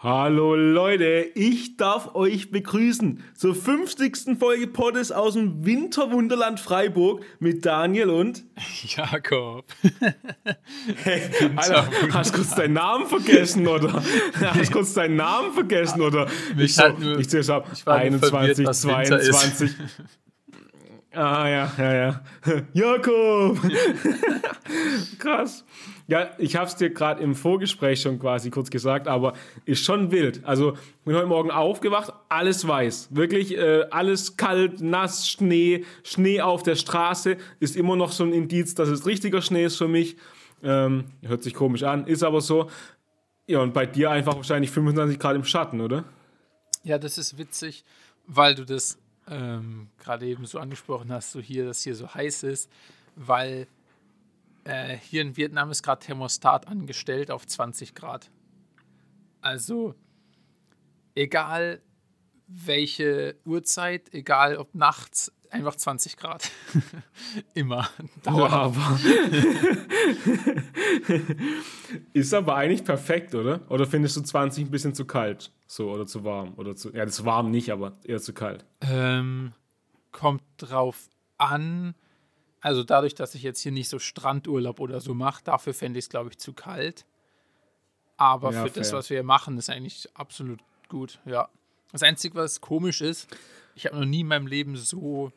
Hallo Leute, ich darf euch begrüßen zur 50. Folge Poddes aus dem Winterwunderland Freiburg mit Daniel und Jakob. Hey, Alter, hast kurz deinen Namen vergessen oder? Hast kurz deinen Namen vergessen oder? Ich, so, halt nur, ich zähle ab. 21, 22. Ah ja, ja, ja. Jakob! Krass. Ja, ich habe es dir gerade im Vorgespräch schon quasi kurz gesagt, aber ist schon wild. Also bin heute Morgen aufgewacht, alles weiß, wirklich äh, alles kalt, nass, Schnee, Schnee auf der Straße ist immer noch so ein Indiz, dass es richtiger Schnee ist für mich. Ähm, hört sich komisch an, ist aber so. Ja, und bei dir einfach wahrscheinlich 25 Grad im Schatten, oder? Ja, das ist witzig, weil du das ähm, gerade eben so angesprochen hast, so hier, dass hier so heiß ist, weil äh, hier in Vietnam ist gerade Thermostat angestellt auf 20 Grad. Also egal welche Uhrzeit, egal ob nachts, einfach 20 Grad. Immer. Dauerhaft. ist aber eigentlich perfekt, oder? Oder findest du 20 ein bisschen zu kalt? So, oder zu warm? Oder zu. Ja, das warm nicht, aber eher zu kalt. Ähm, kommt drauf an. Also dadurch, dass ich jetzt hier nicht so Strandurlaub oder so mache, dafür fände ich es, glaube ich, zu kalt. Aber ja, für fair. das, was wir hier machen, ist eigentlich absolut gut, ja. Das Einzige, was komisch ist, ich habe noch nie in meinem Leben so,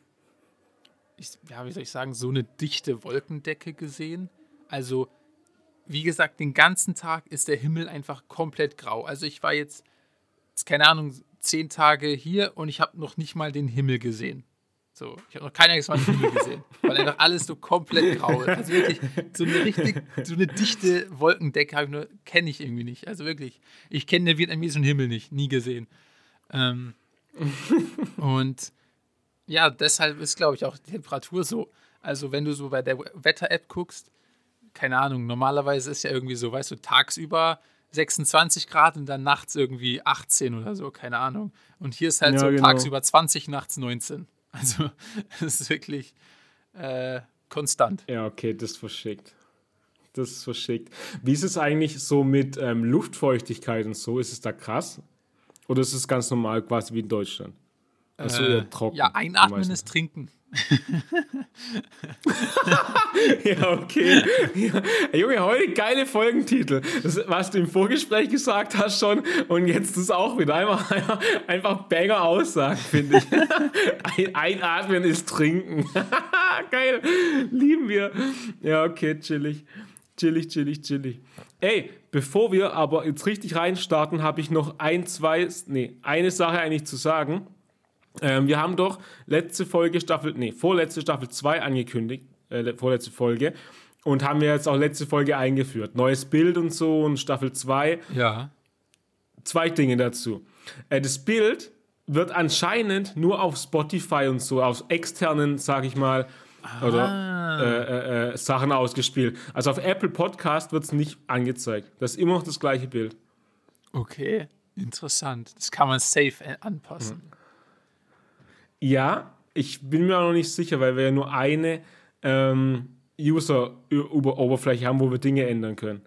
ich, ja, wie soll ich sagen, so eine dichte Wolkendecke gesehen. Also, wie gesagt, den ganzen Tag ist der Himmel einfach komplett grau. Also ich war jetzt, keine Ahnung, zehn Tage hier und ich habe noch nicht mal den Himmel gesehen. So, ich habe noch kein einziges Mal gesehen, weil einfach alles so komplett grau ist. Also wirklich, so eine richtig, so eine dichte Wolkendecke kenne ich irgendwie nicht. Also wirklich, ich kenne den vietnamesischen Himmel nicht, nie gesehen. Ähm, und ja, deshalb ist, glaube ich, auch die Temperatur so. Also, wenn du so bei der Wetter-App guckst, keine Ahnung, normalerweise ist ja irgendwie so, weißt du, tagsüber 26 Grad und dann nachts irgendwie 18 oder so, keine Ahnung. Und hier ist halt ja, so genau. tagsüber 20, nachts 19. Also es ist wirklich äh, konstant. Ja, okay, das ist verschickt. Das ist verschickt. Wie ist es eigentlich so mit ähm, Luftfeuchtigkeit und so? Ist es da krass? Oder ist es ganz normal quasi wie in Deutschland? Also äh, eher trocken. Ja, einatmen ist trinken. Ja, okay. Ja. Junge, heute geile Folgentitel. Das, was du im Vorgespräch gesagt hast schon und jetzt ist auch wieder einfach, einfach, Banger Aussagen, finde ich. Ein, einatmen ist trinken. Geil. Lieben wir. Ja, okay, chillig. Chillig, chillig, chillig. Ey, bevor wir aber jetzt richtig reinstarten, habe ich noch ein, zwei, nee, eine Sache eigentlich zu sagen. Ähm, wir haben doch letzte Folge Staffel, nee, vorletzte Staffel 2 angekündigt, äh, vorletzte Folge. Und haben wir jetzt auch letzte Folge eingeführt. Neues Bild und so und Staffel 2. Ja. Zwei Dinge dazu. Äh, das Bild wird anscheinend nur auf Spotify und so, auf externen, sag ich mal, ah. oder äh, äh, äh, Sachen ausgespielt. Also auf Apple Podcast wird es nicht angezeigt. Das ist immer noch das gleiche Bild. Okay, interessant. Das kann man safe anpassen. Mhm. Ja, ich bin mir auch noch nicht sicher, weil wir ja nur eine ähm, User-Oberfläche haben, wo wir Dinge ändern können.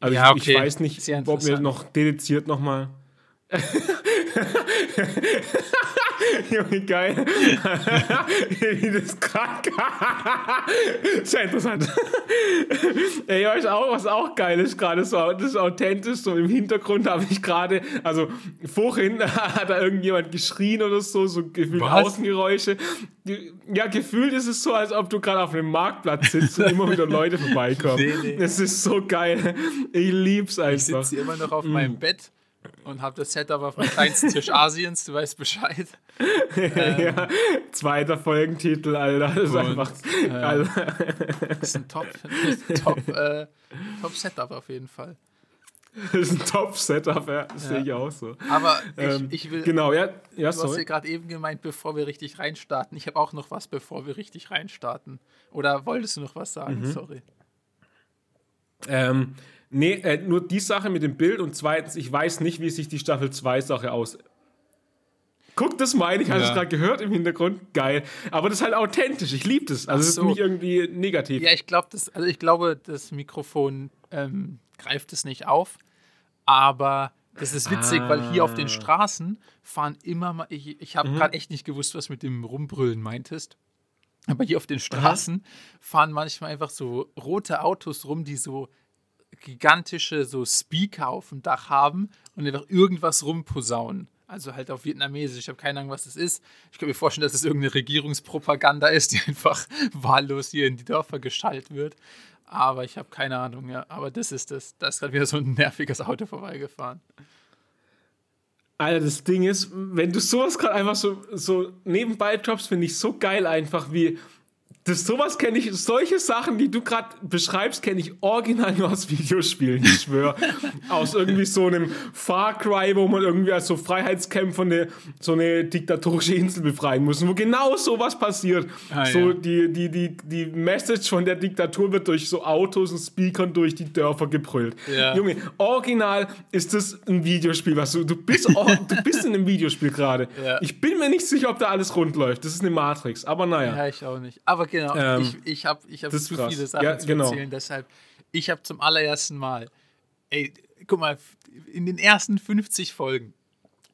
Also ja, ich, okay. ich, weiß nicht, ob wir noch dediziert nochmal. Junge, geil. Wie das krank. Sehr interessant. Ey, weiß auch, was auch geil ist, gerade so, das ist authentisch, so im Hintergrund habe ich gerade, also vorhin hat da irgendjemand geschrien oder so, so gefühlt Außengeräusche. Ja, gefühlt ist es so, als ob du gerade auf einem Marktplatz sitzt und immer wieder Leute vorbeikommen. Nee, nee. Das ist so geil. Ich lieb's einfach. Ich sitze immer noch auf mm. meinem Bett und habe das Setup auf dem kleinsten Tisch Asiens, du weißt Bescheid. ähm, ja, zweiter Folgentitel, Alter. Das ist und, einfach. Äh, Alter. Das ist ein Top, top, äh, top Setup auf jeden Fall. Das ist ein Top-Setup, ja. Das ja. sehe ich auch so. Aber ich, ähm, ich will. Genau, ja. ja du sorry. hast ja gerade eben gemeint, bevor wir richtig reinstarten. Ich habe auch noch was, bevor wir richtig reinstarten. Oder wolltest du noch was sagen? Mhm. Sorry. Ähm, Nee, äh, nur die Sache mit dem Bild und zweitens, ich weiß nicht, wie sich die Staffel 2 Sache aus. Guck, das meine ich, hast du es gerade gehört im Hintergrund? Geil. Aber das ist halt authentisch, ich liebe das. Also, es so. ist nicht irgendwie negativ. Ja, ich glaube, also ich glaube, das Mikrofon ähm, greift es nicht auf. Aber Das ist witzig, ah. weil hier auf den ah. Straßen fahren immer mal. Ich, ich habe mhm. gerade echt nicht gewusst, was mit dem Rumbrüllen meintest. Aber hier auf den Straßen Aha. fahren manchmal einfach so rote Autos rum, die so gigantische so Speaker auf dem Dach haben und einfach irgendwas rumposaunen. Also halt auf Vietnamesisch. Ich habe keine Ahnung, was das ist. Ich kann mir vorstellen, dass es irgendeine Regierungspropaganda ist, die einfach wahllos hier in die Dörfer geschaltet wird. Aber ich habe keine Ahnung, ja. Aber das ist das. Da ist gerade wieder so ein nerviges Auto vorbeigefahren. Alter, das Ding ist, wenn du sowas gerade einfach so, so nebenbei droppst, finde ich so geil einfach, wie das sowas kenne ich, solche Sachen, die du gerade beschreibst, kenne ich original nur aus Videospielen, ich schwöre. aus irgendwie so einem Far Cry, wo man irgendwie als so Freiheitskämpfer eine, so eine diktatorische Insel befreien muss, wo genau sowas passiert. Ah, so ja. die, die, die, die Message von der Diktatur wird durch so Autos und Speakern durch die Dörfer gebrüllt. Ja. Junge, original ist das ein Videospiel, was du, du bist, du bist in einem Videospiel gerade. Ja. Ich bin mir nicht sicher, ob da alles rund läuft. Das ist eine Matrix, aber naja. Ja, ich auch nicht. Aber Genau, ähm, ich, ich habe ich hab zu krass. viele Sachen ja, zu genau. erzählen, deshalb, ich habe zum allerersten Mal, ey, guck mal, in den ersten 50 Folgen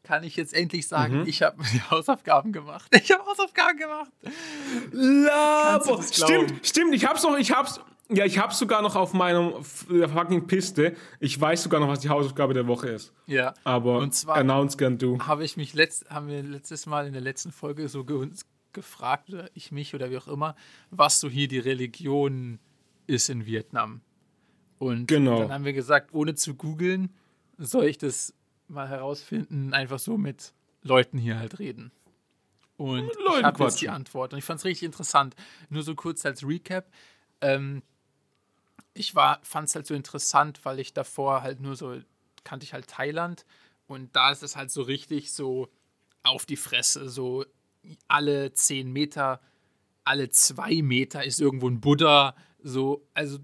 kann ich jetzt endlich sagen, mhm. ich habe Hausaufgaben gemacht. Ich habe Hausaufgaben gemacht. Labo. Stimmt, stimmt, ich hab's noch, ich hab's, ja, ich hab's sogar noch auf meiner fucking Piste. Ich weiß sogar noch, was die Hausaufgabe der Woche ist. Ja. Aber und zwar announce gern du. Habe ich mich letzt, haben wir letztes Mal in der letzten Folge so ge gefragt, oder ich mich oder wie auch immer, was so hier die Religion ist in Vietnam. Und genau. dann haben wir gesagt, ohne zu googeln, soll ich das mal herausfinden, einfach so mit Leuten hier halt reden. Und Leute ich habe jetzt die Antwort. Und ich fand es richtig interessant. Nur so kurz als Recap. Ähm, ich fand es halt so interessant, weil ich davor halt nur so kannte ich halt Thailand und da ist es halt so richtig so auf die Fresse, so alle zehn Meter, alle zwei Meter ist irgendwo ein Buddha. So, also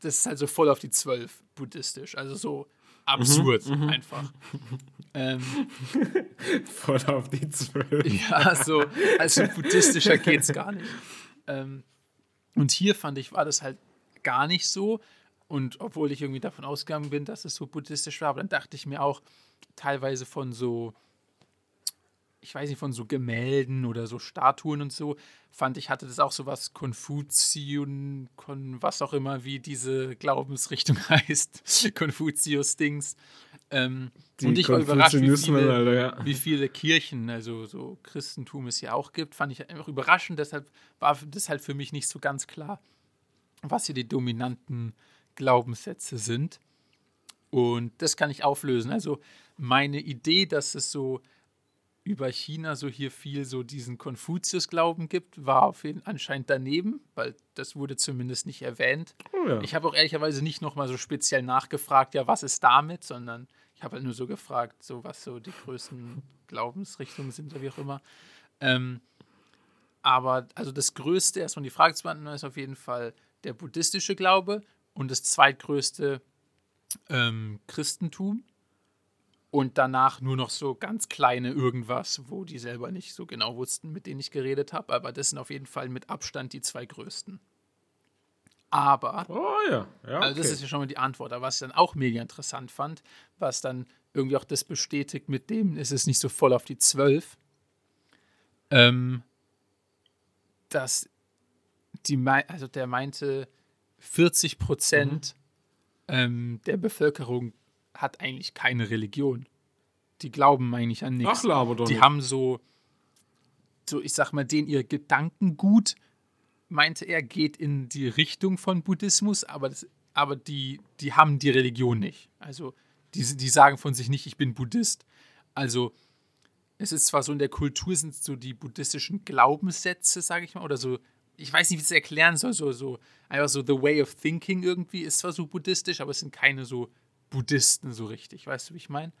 das ist halt so voll auf die zwölf buddhistisch. Also so absurd mhm, mhm. einfach. ähm, voll auf die zwölf. Ja, so, also buddhistischer geht's gar nicht. Ähm, und hier fand ich, war das halt gar nicht so. Und obwohl ich irgendwie davon ausgegangen bin, dass es so buddhistisch war, aber dann dachte ich mir auch teilweise von so ich weiß nicht, von so Gemälden oder so Statuen und so, fand ich, hatte das auch so was Konfuzion, kon, was auch immer, wie diese Glaubensrichtung heißt, Konfuzius-Dings. Ähm, und ich war überrascht, wie viele, Alter, ja. wie viele, Kirchen, also so Christentum es ja auch gibt, fand ich einfach überraschend. Deshalb war das halt für mich nicht so ganz klar, was hier die dominanten Glaubenssätze sind. Und das kann ich auflösen. Also meine Idee, dass es so über China so hier viel so diesen Konfuzius-Glauben gibt, war auf jeden anscheinend daneben, weil das wurde zumindest nicht erwähnt. Oh ja. Ich habe auch ehrlicherweise nicht nochmal so speziell nachgefragt, ja, was ist damit, sondern ich habe halt nur so gefragt, so was so die größten Glaubensrichtungen sind oder wie auch immer. Ähm, aber also das Größte, erstmal die Frage zu beantworten, ist auf jeden Fall der buddhistische Glaube und das zweitgrößte ähm, Christentum und danach nur noch so ganz kleine irgendwas, wo die selber nicht so genau wussten, mit denen ich geredet habe. Aber das sind auf jeden Fall mit Abstand die zwei größten. Aber, oh ja, ja okay. also das ist ja schon mal die Antwort. Aber was ich dann auch mega interessant fand, was dann irgendwie auch das bestätigt, mit dem ist es nicht so voll auf die zwölf, ähm, dass die, also der meinte, 40 Prozent mhm. ähm, der Bevölkerung hat eigentlich keine Religion. Die glauben eigentlich an nichts. Ach, laber doch Die nicht. haben so, so, ich sag mal, den ihr Gedankengut, meinte er, geht in die Richtung von Buddhismus, aber, das, aber die, die haben die Religion nicht. Also, die, die sagen von sich nicht, ich bin Buddhist. Also, es ist zwar so in der Kultur sind so die buddhistischen Glaubenssätze, sage ich mal, oder so, ich weiß nicht, wie ich es erklären soll, so, so einfach so the way of thinking irgendwie ist zwar so buddhistisch, aber es sind keine so Buddhisten so richtig. Weißt du, wie ich meine?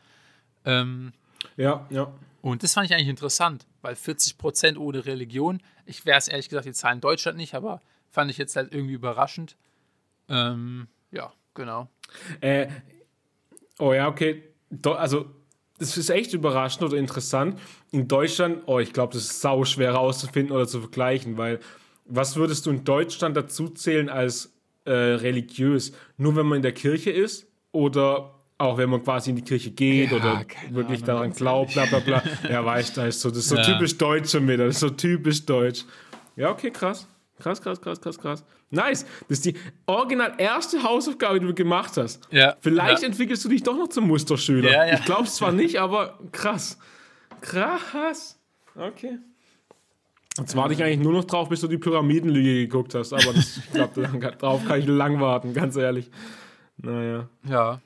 Ähm, ja, ja. Und das fand ich eigentlich interessant, weil 40 Prozent ohne Religion, ich wäre es ehrlich gesagt, die Zahlen in Deutschland nicht, aber fand ich jetzt halt irgendwie überraschend. Ähm, ja, genau. Äh, oh ja, okay. Do, also, das ist echt überraschend oder interessant. In Deutschland, oh, ich glaube, das ist sau schwer herauszufinden oder zu vergleichen, weil was würdest du in Deutschland dazu zählen als äh, religiös? Nur wenn man in der Kirche ist? oder auch wenn man quasi in die Kirche geht Ja, oder wirklich Ahnung, daran glaubt, bla bla bla. Ja, weißt du, das ist so, das ist so Ja. typisch deutsch schon wieder. Das ist so typisch deutsch. Ja, okay, krass. Krass, krass, krass, krass, krass. Nice. Das ist die original erste Hausaufgabe, die du gemacht hast. Ja. Vielleicht ja. entwickelst du dich doch noch zum Musterschüler. Ja, ja. Ich glaube es zwar nicht, aber krass. Krass. Okay. Jetzt warte ich eigentlich nur noch drauf, bis du die Pyramidenlüge geguckt hast. Aber das, ich glaube, darauf kann ich lang warten, ganz ehrlich. Naja. Ja.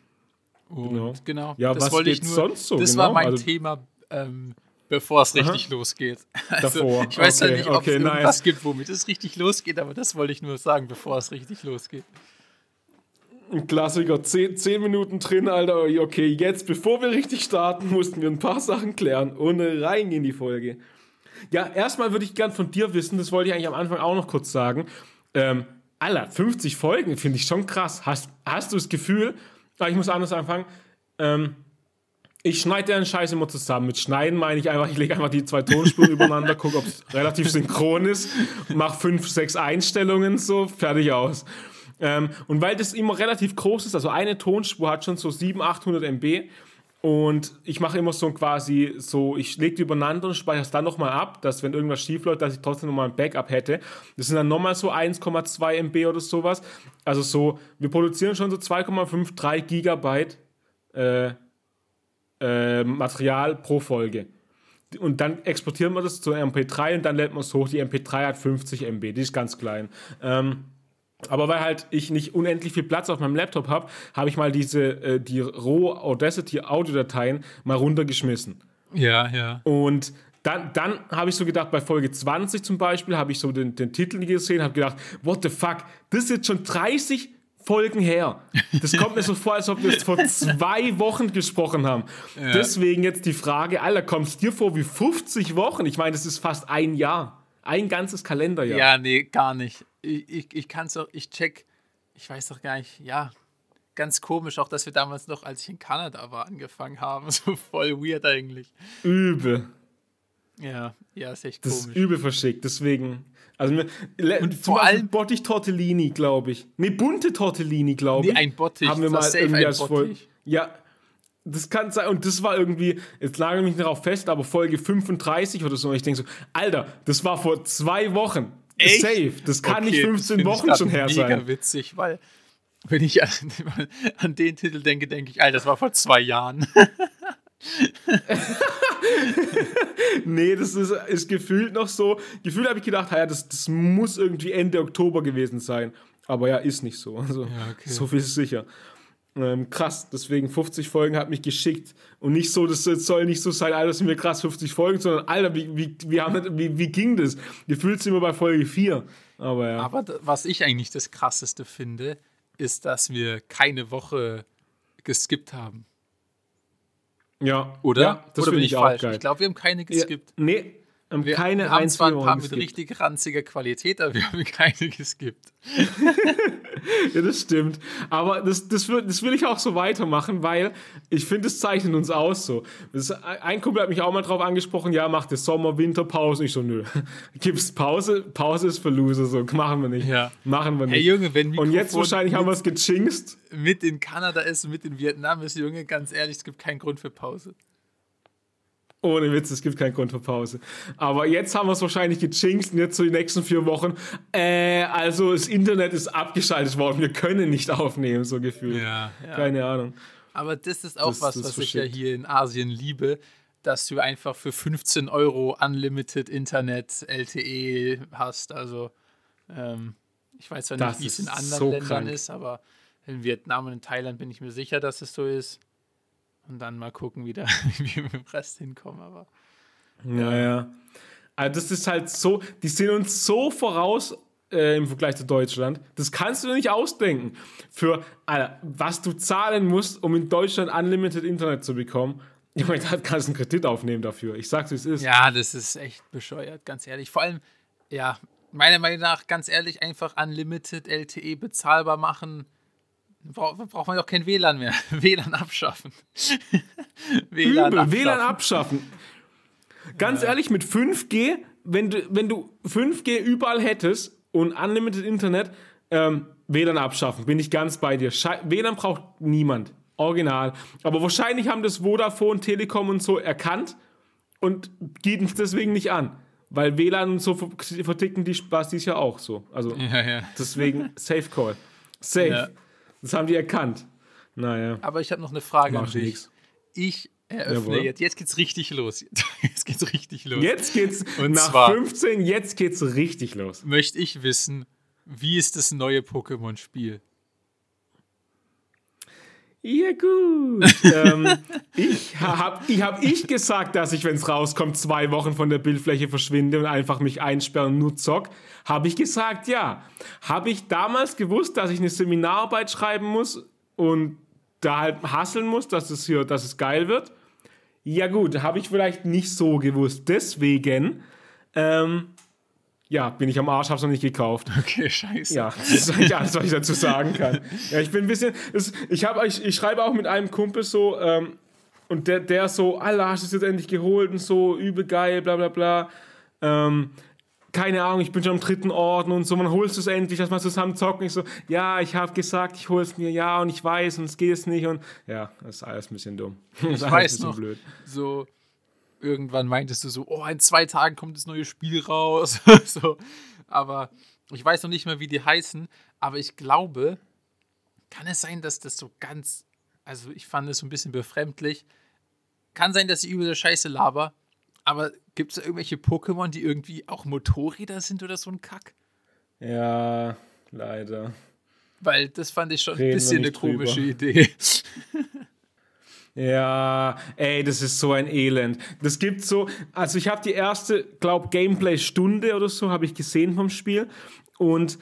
Und Genau. genau. Ja, das was wollte ich nur. sonst so? Das Genau, war mein also- Thema, ähm, bevor es richtig losgeht. Also, Davor. Ich weiß Okay, ja nicht, ob okay, es irgendwas nice. gibt, womit es richtig losgeht, aber das wollte ich nur sagen, bevor es richtig losgeht. Ein Klassiker, zehn, zehn Minuten drin, Alter. Okay, jetzt, bevor wir richtig starten, mussten wir ein paar Sachen klären und rein in die Folge. Ja, erstmal würde ich gern von dir wissen, das wollte ich eigentlich am Anfang auch noch kurz sagen. Ähm, Alter, 50 Folgen finde ich schon krass. Hast, hast du das Gefühl, ich muss anders anfangen, ähm, ich schneide den Scheiß immer zusammen. Mit Schneiden meine ich einfach, ich lege einfach die zwei Tonspuren übereinander, gucke, ob es relativ synchron ist, mache fünf, sechs Einstellungen, so, fertig aus. Ähm, und weil das immer relativ groß ist, also eine Tonspur hat schon so 700, 800 MB und ich mache immer so quasi so, ich lege die übereinander und speichere es dann nochmal ab, dass wenn irgendwas schief läuft, dass ich trotzdem nochmal ein Backup hätte. Das sind dann nochmal so 1,2 MB oder sowas. Also so, wir produzieren schon so 2,5, 3 Gigabyte äh, äh, Material pro Folge. Und dann exportieren wir das zu MP3 und dann lädt man es hoch. Die MP3 hat 50 MB, die ist ganz klein. Ähm, aber weil halt ich nicht unendlich viel Platz auf meinem Laptop habe, habe ich mal diese, äh, die Roh Audacity Audiodateien mal runtergeschmissen. Ja, ja. Und dann, dann habe ich so gedacht, bei Folge 20 zum Beispiel, habe ich so den, den Titel gesehen, habe gedacht, what the fuck, das ist jetzt schon 30 Folgen her. Das kommt mir so vor, als ob wir es vor zwei Wochen gesprochen haben. Deswegen jetzt die Frage, Alter, kommt es dir vor wie 50 Wochen? Ich meine, das ist fast ein Jahr. Ein ganzes Kalenderjahr. Ja, nee, gar nicht. Ich, ich, ich kann es auch, ich check, ich weiß doch gar nicht, ja, ganz komisch, auch dass wir damals noch, als ich in Kanada war, angefangen haben. So voll weird eigentlich. Übel. Ja, ja, ist echt Das komisch. ist übel verschickt, deswegen. Also Und zum vor allem- Bottich Tortellini, glaube ich. Nee, bunte Tortellini, glaube Nee, ich. ein Bottich, Haben wir das mal irgendwie ein als Folge. Ja, das kann sein. Und das war irgendwie, jetzt lage ich mich nicht darauf fest, aber Folge 35 oder so. Und ich denke so, Alter, das war vor zwei Wochen. Echt? Safe. Das kann Okay, nicht das 15 find ich Wochen schon her mega sein. witzig, weil wenn ich an, an den Titel denke, denke ich, Alter, das war vor zwei Jahren. Nee, das ist, ist gefühlt noch so. Gefühlt habe ich gedacht, ja, das, das muss irgendwie Ende Oktober gewesen sein. Aber ja, ist nicht so. Also, okay. so viel ist sicher. Ähm, krass, deswegen 50 Folgen hat mich geschickt. Und nicht so, das soll nicht so sein, Alter, das sind wir krass 50 Folgen, sondern Alter, wie, wie, wie, haben, wie, wie ging das? Gefühlt sind wir bei Folge 4. Aber ja. Aber was ich eigentlich das Krasseste finde, ist, dass wir keine Woche geskippt haben. ja. Oder? Ja, das Oder finde bin ich ich auch falsch? geil. Ich glaube, wir haben keine ja, geskippt. nee, ähm, Wir, keine wir haben zwar ein paar mit richtig ranziger Qualität, aber wir haben keine geskippt. Ja, das stimmt. Aber das, das, will, das will ich auch so weitermachen, weil ich finde, es zeichnet uns aus so. Das, ein Kumpel hat mich auch mal drauf angesprochen, ja, macht ihr Sommer, Winter, Pause. Ich so, nö. Gibt's Pause? Pause ist für Loser, so. Machen wir nicht. Ja. Machen wir nicht. Hey Junge, wenn Und jetzt Mikrofon wahrscheinlich haben wir es gejinxt. mit in Kanada ist, mit in Vietnam ist, Junge, ganz ehrlich, es gibt keinen Grund für Pause. Ohne Witz, es gibt keinen Grund für Pause. Aber jetzt haben wir es wahrscheinlich gejinxt und jetzt so die nächsten vier Wochen. Äh, also das Internet ist abgeschaltet worden. Wir können nicht aufnehmen, so gefühlt. Ja, Keine Ahnung. Aber das ist auch Das- was, das was ich ja hier in Asien liebe, dass du einfach für 15 Euro Unlimited Internet LTE hast. Also ähm, ich weiß zwar nicht, wie es in anderen so Ländern krank. ist, aber in Vietnam und in Thailand bin ich mir sicher, dass es so ist. Und dann mal gucken, wie, da, wie wir mit dem Rest hinkommen. Aber Ja, ja. Also das ist halt so, die sind uns so voraus äh, im Vergleich zu Deutschland. Das kannst du dir nicht ausdenken. Für Alter, was du zahlen musst, um in Deutschland Unlimited Internet zu bekommen. Junge, da kannst du einen Kredit aufnehmen dafür. Ich sag's, wie es ist. ja, das ist echt bescheuert, ganz ehrlich. Vor allem, ja, meiner Meinung nach, ganz ehrlich, einfach Unlimited LTE bezahlbar machen. Bra braucht man doch kein WLAN mehr. WLAN abschaffen. WLAN Übel, abschaffen. WLAN abschaffen. Ganz ehrlich, mit 5G, wenn du, wenn du 5G überall hättest und Unlimited Internet, ähm, WLAN abschaffen, bin ich ganz bei dir. Schei WLAN braucht niemand. Original. Aber wahrscheinlich haben das Vodafone, Telekom und so erkannt und bieten es deswegen nicht an. Weil WLAN und so verticken die Spastis ja auch so. Also ja, ja. deswegen Safe Call. Safe. Das haben die erkannt. Naja. Aber ich habe noch eine Frage Mach an dich. Nix. Ich eröffne Jawohl. jetzt. Jetzt geht's richtig los. Jetzt geht's richtig los. Jetzt geht's und nach zwar 15, jetzt geht's richtig los. Möchte ich wissen, wie ist das neue Pokémon-Spiel? Ja, gut. ähm, ich habe ich, hab ich gesagt, dass ich, wenn es rauskommt, zwei Wochen von der Bildfläche verschwinde und einfach mich einsperren und nur zock. Habe ich gesagt, ja. Habe ich damals gewusst, dass ich eine Seminararbeit schreiben muss und da halt hasseln muss, dass es hier, dass es geil wird? Ja, gut, habe ich vielleicht nicht so gewusst. Deswegen ähm, ja, bin ich am Arsch, hab's noch nicht gekauft. Okay, scheiße. Ja, das ist eigentlich alles, was ich dazu sagen kann. Ja, ich bin ein bisschen. Das, ich, hab, ich, ich schreibe auch mit einem Kumpel so, ähm, und der, der so, Allah, hast du es jetzt endlich geholt und so, übel geil, bla bla bla. Ähm, keine Ahnung, ich bin schon am dritten Orden und so, man holst es endlich, dass wir zusammen zocken. Ich so, ja, ich habe gesagt, ich hole es mir, ja, und ich weiß, und es geht es nicht. Und ja, das ist alles ein bisschen dumm. Ich weiß noch, blöd. so irgendwann meintest du so, oh, in zwei Tagen kommt das neue Spiel raus. so. Aber ich weiß noch nicht mehr, wie die heißen. Aber ich glaube, kann es sein, dass das so ganz, also ich fand es so ein bisschen befremdlich. Kann sein, dass ich über der Scheiße laber. Aber gibt es da irgendwelche Pokémon, die irgendwie auch Motorräder sind oder so ein Kack? Ja, leider. Weil das fand ich schon Reden ein bisschen eine komische drüber. Idee. Ja, ey, das ist so ein Elend. Das gibt so, also ich habe die erste, glaub, Gameplay-Stunde oder so habe ich gesehen vom Spiel und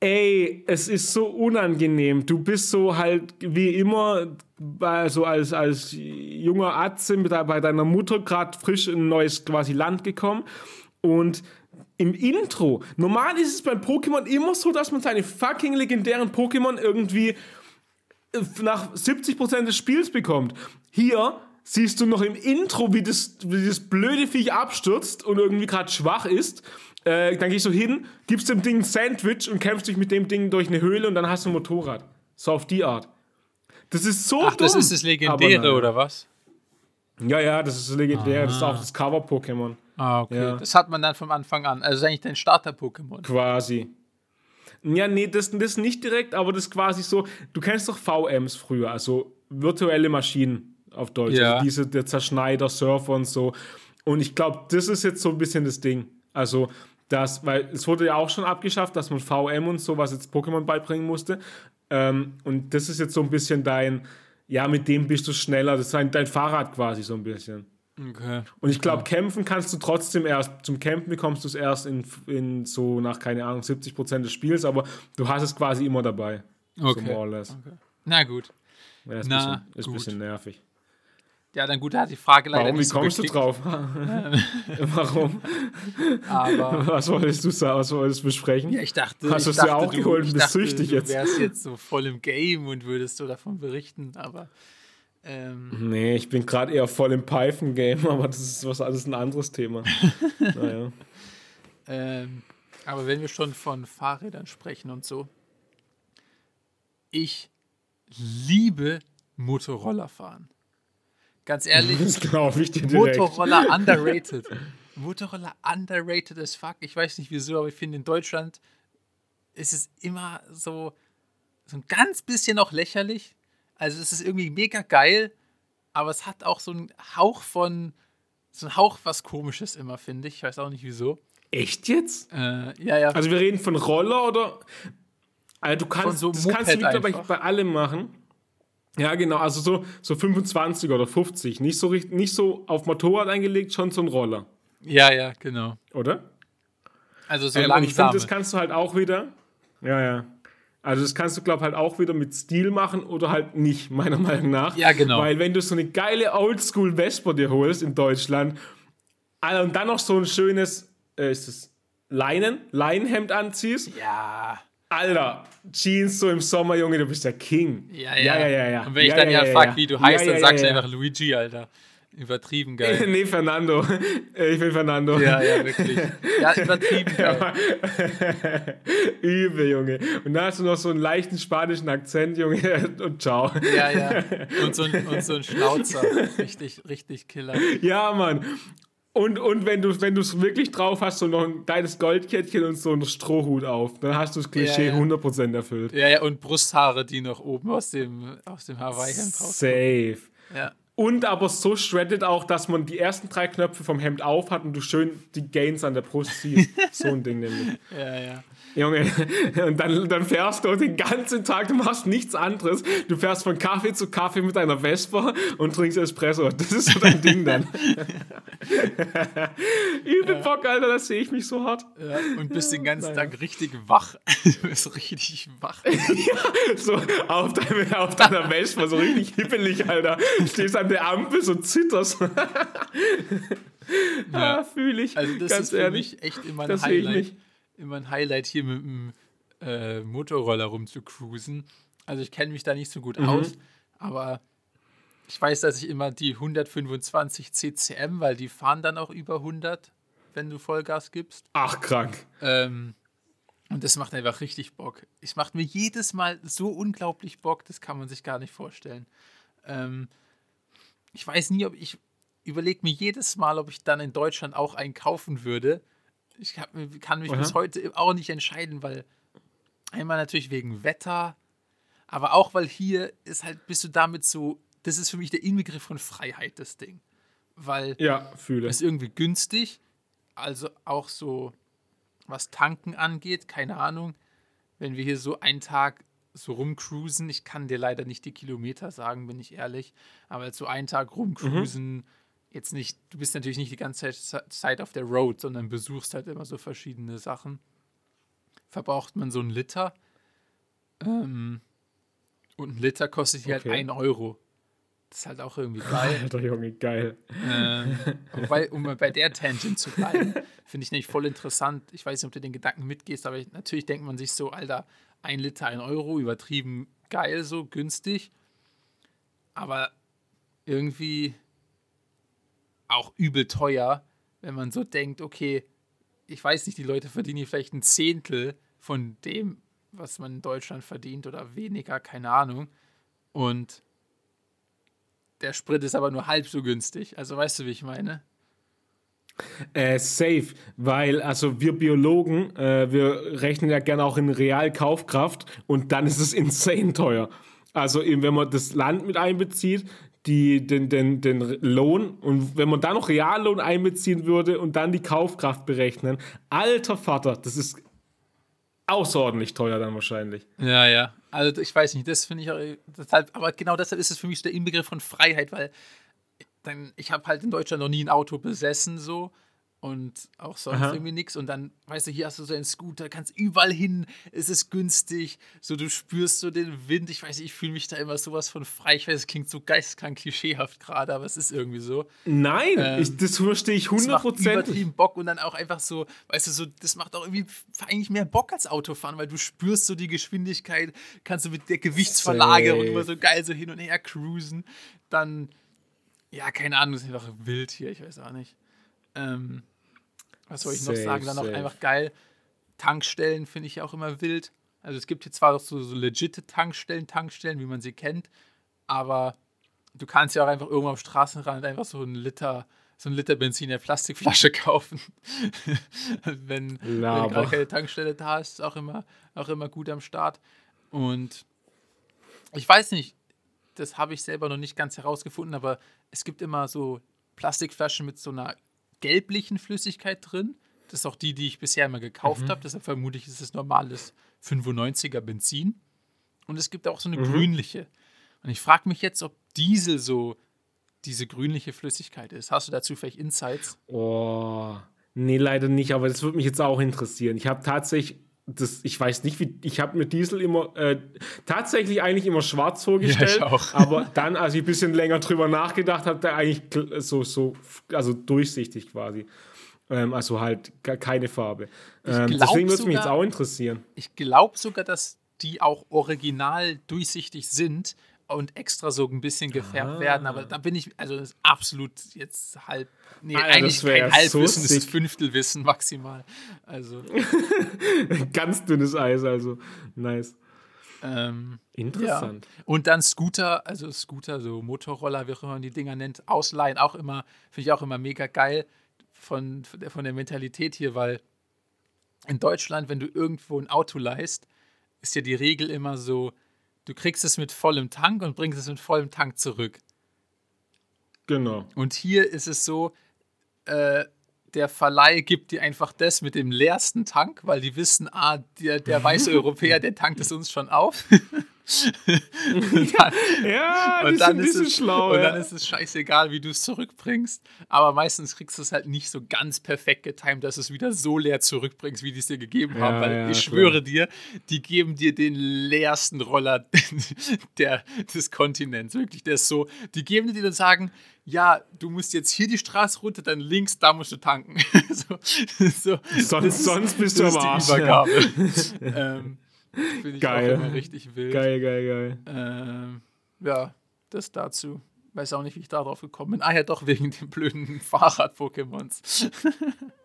ey, es ist so unangenehm. Du bist so halt wie immer, also als, als junger Atze mit, bei deiner Mutter gerade frisch in ein neues quasi Land gekommen und im Intro, normal ist es beim Pokémon immer so, dass man seine fucking legendären Pokémon irgendwie nach 70% des Spiels bekommt. Hier siehst du noch im Intro, wie das, wie das blöde Viech abstürzt und irgendwie gerade schwach ist. Äh, dann gehst du hin, gibst dem Ding ein Sandwich und kämpfst dich mit dem Ding durch eine Höhle und dann hast du ein Motorrad. So auf die Art. Das ist so Ach, dumm. das ist das Legendäre, oder was? Ja, ja, das ist das Legendäre. Ah. Das ist auch das Cover-Pokémon. Ah, okay. Ja. Das hat man dann vom Anfang an. Also eigentlich dein Starter-Pokémon. Quasi. Ja, nee, das, das nicht direkt, aber das ist quasi so, du kennst doch VMs früher, also virtuelle Maschinen auf Deutsch. Ja. Also diese, der Zerschneider, Surfer und so. Und ich glaube, das ist jetzt so ein bisschen das Ding. Also, das, weil es wurde ja auch schon abgeschafft, dass man VM und sowas jetzt Pokémon beibringen musste. Ähm, und das ist jetzt so ein bisschen dein, ja, mit dem bist du schneller. Das ist dein, dein Fahrrad quasi so ein bisschen. Okay. Und ich glaube, kämpfen kannst du trotzdem erst, zum Campen bekommst du es erst in, in so nach, keine Ahnung, 70 Prozent des Spiels, aber du hast es quasi immer dabei. Okay. So. Okay. Na gut. Ja, ist ein bisschen, ein bisschen nervig. Ja, dann gut, da hat die Frage leider Warum, nicht wie kommst du drauf? Warum? Aber was wolltest du sagen? Was wolltest du besprechen? Ja, ich dachte, hast du es dir auch geholt und bist süchtig jetzt? Du wärst jetzt so voll im Game und würdest du davon berichten, aber ähm, nee, ich bin gerade eher voll im Python-Game, aber das ist was alles ein anderes Thema. naja. Ähm, aber wenn wir schon von Fahrrädern sprechen und so, ich liebe Motorroller fahren. Ganz ehrlich, das ich dir direkt. Motorroller underrated. Motorroller underrated as fuck. Ich weiß nicht wieso, aber ich finde in Deutschland ist es immer so, so ein ganz bisschen noch lächerlich also es ist irgendwie mega geil, aber es hat auch so einen Hauch von, so einen Hauch was Komisches immer, finde ich. Ich weiß auch nicht wieso. Echt jetzt? Äh, ja, ja. Also wir reden von Roller oder? Also du kannst, so das kannst du mittlerweile bei allem machen. Ja, genau, also so, so 25 oder 50. Nicht so, nicht so auf Motorrad eingelegt, schon so ein Roller. Ja, ja, genau. Oder? Also so ähm, langsam. Ich finde, das kannst du halt auch wieder. Ja, ja. Also das kannst du, glaube ich, halt auch wieder mit Stil machen oder halt nicht, meiner Meinung nach. Ja, genau. Weil wenn du so eine geile Oldschool Vespa dir holst in Deutschland und dann noch so ein schönes, äh, ist das Leinen, Leinenhemd anziehst. Ja. Alter, Jeans so im Sommer, Junge, du bist der King. Ja, ja, ja, ja. ja, Und wenn ich ja, dann ja, ja, fuck, wie du heißt, dann sagst du einfach Luigi, Alter. Übertrieben geil. nee, Fernando. Ich bin Fernando. Ja, ja, wirklich. Ja, übertrieben geil. Übel, Junge. Und dann hast du noch so einen leichten spanischen Akzent, Junge. Und ciao. Ja, ja. Und so ein, und so ein Schnauzer. Richtig, richtig Killer. Ja, Mann. Und, und wenn du wenn es wirklich drauf hast, so noch ein kleines Goldkettchen und so einen Strohhut auf, dann hast du das Klischee ja, ja. 100% erfüllt. Ja, ja, und Brusthaare, die noch oben aus dem, aus dem Hawaii-Hemd Safe. Ja. Und aber so shredded auch, dass man die ersten drei Knöpfe vom Hemd auf hat und du schön die Gains an der Brust siehst. so ein Ding nämlich. Ja, ja. Junge, und dann, dann fährst du den ganzen Tag, du machst nichts anderes. Du fährst von Kaffee zu Kaffee mit deiner Vespa und trinkst Espresso. Das ist so dein Ding dann. Übel ja. Bock, Alter, da sehe ich mich so hart. Ja, und bist den ganzen. Tag richtig wach. Du bist richtig wach. ja, so auf, deine, auf deiner Vespa, so richtig hippelig, Alter. Stehst an der Ampel, so zitterst. ja, ah, fühle ich. Also das Ganz ist für ehrlich, mich echt immer ein Highlight immer ein Highlight, hier mit dem äh, Motorroller rumzucruisen. Also ich kenne mich da nicht so gut mhm. aus, aber ich weiß, dass ich immer die 125 CCM, weil die fahren dann auch über 100, wenn du Vollgas gibst. Ach, krank. Ähm, und das macht einfach richtig Bock. Es macht mir jedes Mal so unglaublich Bock, das kann man sich gar nicht vorstellen. Ähm, ich weiß nie, ob ich überlege mir jedes Mal, ob ich dann in Deutschland auch einen kaufen würde, ich kann mich Aha. bis heute auch nicht entscheiden, weil einmal natürlich wegen Wetter, aber auch weil hier ist halt, bist du damit so, das ist für mich der Inbegriff von Freiheit, das Ding. Weil ja, fühle. es ist irgendwie günstig, also auch so, was Tanken angeht, keine Ahnung, wenn wir hier so einen Tag so rumcruisen, ich kann dir leider nicht die Kilometer sagen, bin ich ehrlich, aber so einen Tag rumcruisen, mhm jetzt nicht, du bist natürlich nicht die ganze Zeit auf der Road, sondern besuchst halt immer so verschiedene Sachen. Verbraucht man so einen Liter. Ähm, und ein Liter kostet hier halt okay. halt 1 Euro. Das ist halt auch irgendwie geil. Alter Junge, geil. Ähm, wobei, um bei der Tangent zu bleiben, finde ich nämlich voll interessant. Ich weiß nicht, ob du den Gedanken mitgehst, aber natürlich denkt man sich so, Alter, ein Liter, ein Euro, übertrieben geil, so günstig. Aber irgendwie auch übel teuer, wenn man so denkt, okay, ich weiß nicht, die Leute verdienen hier vielleicht ein Zehntel von dem, was man in Deutschland verdient oder weniger, keine Ahnung. Und der Sprit ist aber nur halb so günstig. Also weißt du, wie ich meine? Äh, safe, weil also wir Biologen, äh, wir rechnen ja gerne auch in Realkaufkraft und dann ist es insane teuer. Also wenn man das Land mit einbezieht, die, den, den, den Lohn und wenn man da noch Reallohn einbeziehen würde und dann die Kaufkraft berechnen, alter Vater, das ist außerordentlich teuer dann wahrscheinlich. Ja, ja. Also ich weiß nicht, das finde ich auch, deshalb, aber genau deshalb ist es für mich der Inbegriff von Freiheit, weil dann, ich habe halt in Deutschland noch nie ein Auto besessen so und auch sonst Aha. irgendwie nichts. Und dann, weißt du, hier hast du so einen Scooter, kannst überall hin, es ist günstig, so du spürst so den Wind. Ich weiß, ich fühle mich da immer sowas von frei. Ich weiß, es klingt so geistkrank klischeehaft gerade, aber es ist irgendwie so. Nein, ähm, ich, das verstehe ich 100%. Das macht übertrieben Bock und dann auch einfach so, weißt du, so, das macht auch irgendwie eigentlich mehr Bock als Autofahren, weil du spürst so die Geschwindigkeit, kannst du mit der Gewichtsverlagerung immer so geil so hin und her cruisen. Dann, ja, keine Ahnung, das ist einfach wild hier, ich weiß auch nicht. Ähm, was soll ich safe, noch sagen? Dann auch einfach geil. Tankstellen finde ich auch immer wild. Also es gibt hier zwar auch so, so legitte Tankstellen, Tankstellen, wie man sie kennt, aber du kannst ja auch einfach irgendwo am Straßenrand einfach so einen Liter, so einen Liter Benzin in der Plastikflasche kaufen. wenn, wenn gerade keine Tankstelle da ist, ist auch immer, auch immer gut am Start. Und ich weiß nicht, das habe ich selber noch nicht ganz herausgefunden, aber es gibt immer so Plastikflaschen mit so einer gelblichen Flüssigkeit drin. Das ist auch die, die ich bisher immer gekauft mhm. habe. Deshalb vermute ich, ist es normales 95er Benzin. Und es gibt auch so eine mhm. grünliche. Und ich frage mich jetzt, ob Diesel so diese grünliche Flüssigkeit ist. Hast du dazu vielleicht Insights? Oh, nee, leider nicht, aber das würde mich jetzt auch interessieren. Ich habe tatsächlich das, ich weiß nicht, wie, ich habe mir Diesel immer äh, tatsächlich eigentlich immer schwarz vorgestellt, ja, aber dann, als ich ein bisschen länger drüber nachgedacht habe, der eigentlich so, so, also durchsichtig quasi. Ähm, also halt keine Farbe. Ähm, deswegen würde es mich jetzt auch interessieren. Ich glaube sogar, dass die auch original durchsichtig sind, und extra so ein bisschen gefärbt ah. werden, aber da bin ich, also das ist absolut jetzt halb, nee, ah, eigentlich kein Halbwissen, so das ist Fünftelwissen maximal. Also. Ganz dünnes Eis, also nice. Ähm, Interessant. Ja. Und dann Scooter, also Scooter, so Motorroller, wie auch immer man die Dinger nennt, ausleihen, auch immer, finde ich auch immer mega geil von, von der Mentalität hier, weil in Deutschland, wenn du irgendwo ein Auto leihst, ist ja die Regel immer so, du kriegst es mit vollem Tank und bringst es mit vollem Tank zurück. Genau. Und hier ist es so, äh, der Verleih gibt dir einfach das mit dem leersten Tank, weil die wissen, ah, der, der weiße Europäer, der tankt es uns schon auf. und dann, ja, und dann ist es, schlau. Und dann ist es scheißegal, wie du es zurückbringst. Aber meistens kriegst du es halt nicht so ganz perfekt getimt, dass du es wieder so leer zurückbringst, wie die es dir gegeben haben. Ja, weil ja, ich klar. schwöre dir, die geben dir den leersten Roller der, des Kontinents. Wirklich, der ist so. Die geben dir und sagen, ja, du musst jetzt hier die Straße runter, dann links, da musst du tanken. so, so, sonst, sonst bist du am Arsch. Ähm, Finde ich geil. auch immer richtig wild. Geil, geil, geil. Ähm, ja, das dazu. Weiß auch nicht, wie ich darauf gekommen bin. Ah ja, doch, wegen den blöden Fahrrad-Pokémons.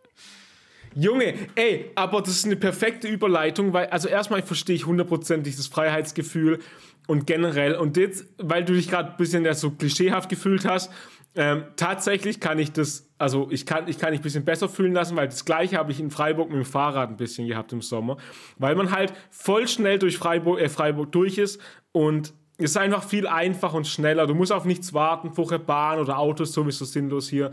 Junge, ey, aber das ist eine perfekte Überleitung, weil, also erstmal verstehe ich hundertprozentig das Freiheitsgefühl und generell, und jetzt, weil du dich gerade ein bisschen ja so klischeehaft gefühlt hast, ähm, tatsächlich kann ich das, also ich kann, ich kann mich ein bisschen besser fühlen lassen, weil das gleiche habe ich in Freiburg mit dem Fahrrad ein bisschen gehabt im Sommer, weil man halt voll schnell durch Freiburg, äh, Freiburg durch ist und es ist einfach viel einfacher und schneller. Du musst auf nichts warten, vorher Bahn oder Autos sowieso sinnlos hier.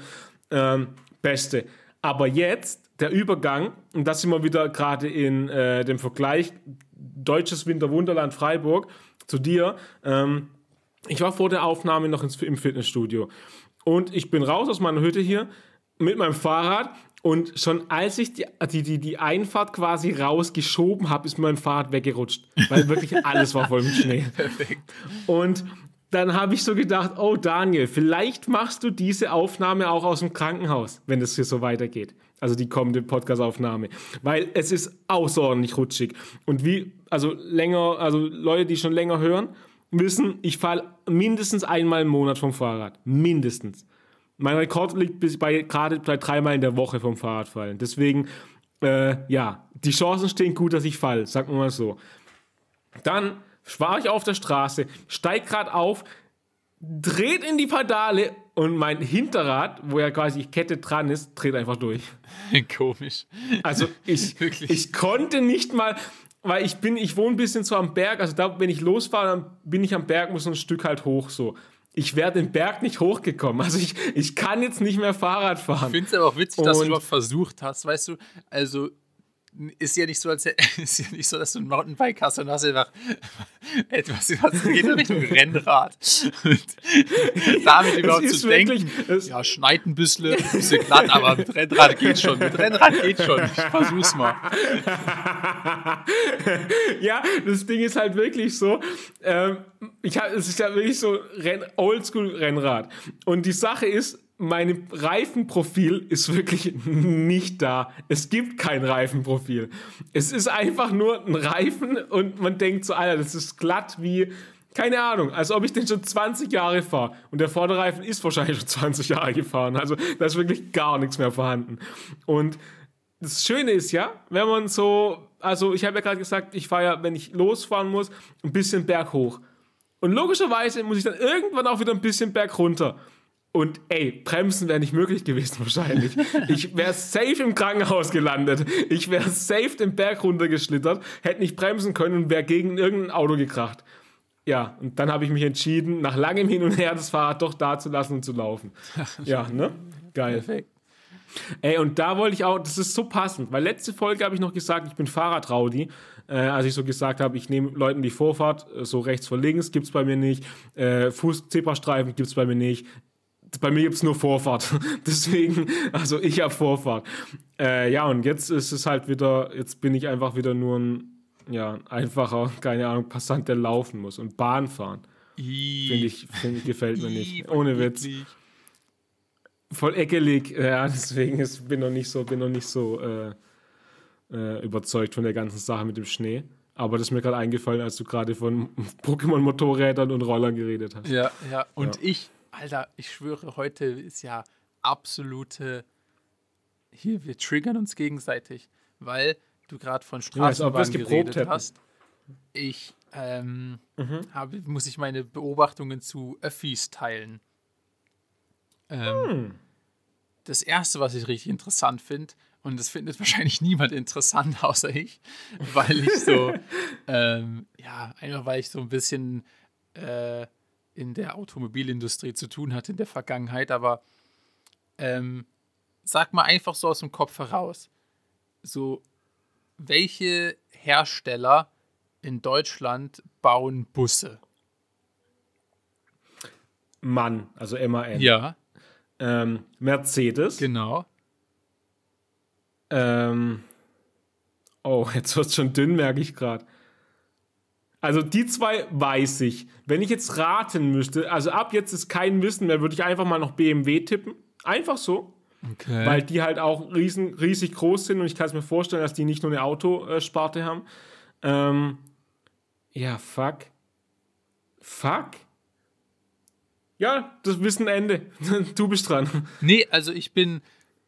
Ähm, beste. Aber jetzt der Übergang, und das sind wir wieder gerade in äh, dem Vergleich Deutsches Winterwunderland Freiburg zu dir. Ähm, ich war vor der Aufnahme noch ins, im Fitnessstudio und ich bin raus aus meiner Hütte hier mit meinem Fahrrad und schon als ich die, die, die, Einfahrt quasi rausgeschoben habe, ist mein Fahrrad weggerutscht. Weil wirklich alles war voll mit Schnee. Perfekt. Und dann habe ich so gedacht, oh Daniel, vielleicht machst du diese Aufnahme auch aus dem Krankenhaus, wenn es hier so weitergeht. Also die kommende Podcast-Aufnahme. Weil es ist außerordentlich rutschig. Und wie, also länger, also Leute, die schon länger hören, wissen, ich falle mindestens einmal im Monat vom Fahrrad. Mindestens. Mein Rekord liegt bis bei gerade bei dreimal in der Woche vom Fahrradfallen. Deswegen, äh, ja, die Chancen stehen gut, dass ich falle, sagen wir mal so. Dann war ich auf der Straße, steig gerade auf, dreht in die Pedale und mein Hinterrad, wo ja quasi die Kette dran ist, dreht einfach durch. Komisch. Also ich, ich konnte nicht mal, weil ich bin, ich wohne ein bisschen so am Berg, also da, wenn ich losfahre, dann bin ich am Berg, muss ein Stück halt hoch so. Ich wäre den Berg nicht hochgekommen. Also ich, ich kann jetzt nicht mehr Fahrrad fahren. Ich finde es aber auch witzig, Und dass du überhaupt versucht hast, weißt du, also ist ja nicht so, als ist ja nicht so, dass du ein Mountainbike hast und hast einfach etwas, was geht in Richtung Rennrad. Und damit überhaupt zu denken, ja, schneit ein bisschen, ein bisschen glatt, aber mit Rennrad geht schon. Mit Rennrad geht schon. Ich versuch's mal. ja, das Ding ist halt wirklich so, ähm, ich hab, es ist ja wirklich so Oldschool-Rennrad. Und die Sache ist, mein Reifenprofil ist wirklich nicht da. Es gibt kein Reifenprofil. Es ist einfach nur ein Reifen und man denkt so, Alter, das ist glatt wie, keine Ahnung, als ob ich den schon 20 Jahre fahre. Und der Vorderreifen ist wahrscheinlich schon 20 Jahre gefahren. Also da ist wirklich gar nichts mehr vorhanden. Und das Schöne ist ja, wenn man so, also ich habe ja gerade gesagt, ich fahre ja, wenn ich losfahren muss, ein bisschen berghoch. Und logischerweise muss ich dann irgendwann auch wieder ein bisschen berg runter. Und ey, bremsen wäre nicht möglich gewesen wahrscheinlich. Ich wäre safe im Krankenhaus gelandet. Ich wäre safe den Berg runtergeschlittert, hätte nicht bremsen können und wäre gegen irgendein Auto gekracht. Ja, und dann habe ich mich entschieden, nach langem Hin und Her das Fahrrad doch da zu lassen und zu laufen. Ja, ne? Geil. Perfekt. Ey, und da wollte ich auch, das ist so passend, weil letzte Folge habe ich noch gesagt, ich bin Fahrradraudi. Äh, als ich so gesagt habe, ich nehme Leuten die Vorfahrt, so rechts vor links gibt es bei mir nicht, äh, Fuß-Zebrastreifen gibt es bei mir nicht, bei mir gibt es nur Vorfahrt. Deswegen, also ich habe Vorfahrt. Äh, ja, und jetzt ist es halt wieder, jetzt bin ich einfach wieder nur ein ja, einfacher, keine Ahnung, Passant, der laufen muss und Bahn fahren. Finde ich, find, gefällt mir nicht. Ohne Witz. Voll eckelig, ja, deswegen ist, bin noch nicht so, bin noch nicht so äh, äh, überzeugt von der ganzen Sache mit dem Schnee. Aber das ist mir gerade eingefallen, als du gerade von Pokémon-Motorrädern und Rollern geredet hast. Ja, ja. Und ja. ich, Alter, ich schwöre, heute ist ja absolute. Hier, wir triggern uns gegenseitig, weil du gerade von Straßenbahn ja, geredet hätten. hast. Ich ähm, mhm. habe, muss ich meine Beobachtungen zu Öffis teilen. Ähm, hm. Das erste, was ich richtig interessant finde, und das findet wahrscheinlich niemand interessant außer ich, weil ich so, ähm, ja, einfach weil ich so ein bisschen äh, in der Automobilindustrie zu tun hatte in der Vergangenheit, aber ähm, sag mal einfach so aus dem Kopf heraus, so welche Hersteller in Deutschland bauen Busse? Mann, also MAN. Ja. Ähm, Mercedes. Genau. Ähm, oh, jetzt wird es schon dünn, merke ich gerade. Also die zwei weiß ich. Wenn ich jetzt raten müsste, also ab jetzt ist kein Wissen mehr, würde ich einfach mal noch BMW tippen. Einfach so. Okay. Weil die halt auch riesen, riesig groß sind und ich kann es mir vorstellen, dass die nicht nur eine Autosparte haben. Ähm, ja, fuck. Fuck? Ja, das Wissen Ende. du bist dran. Nee, also ich bin,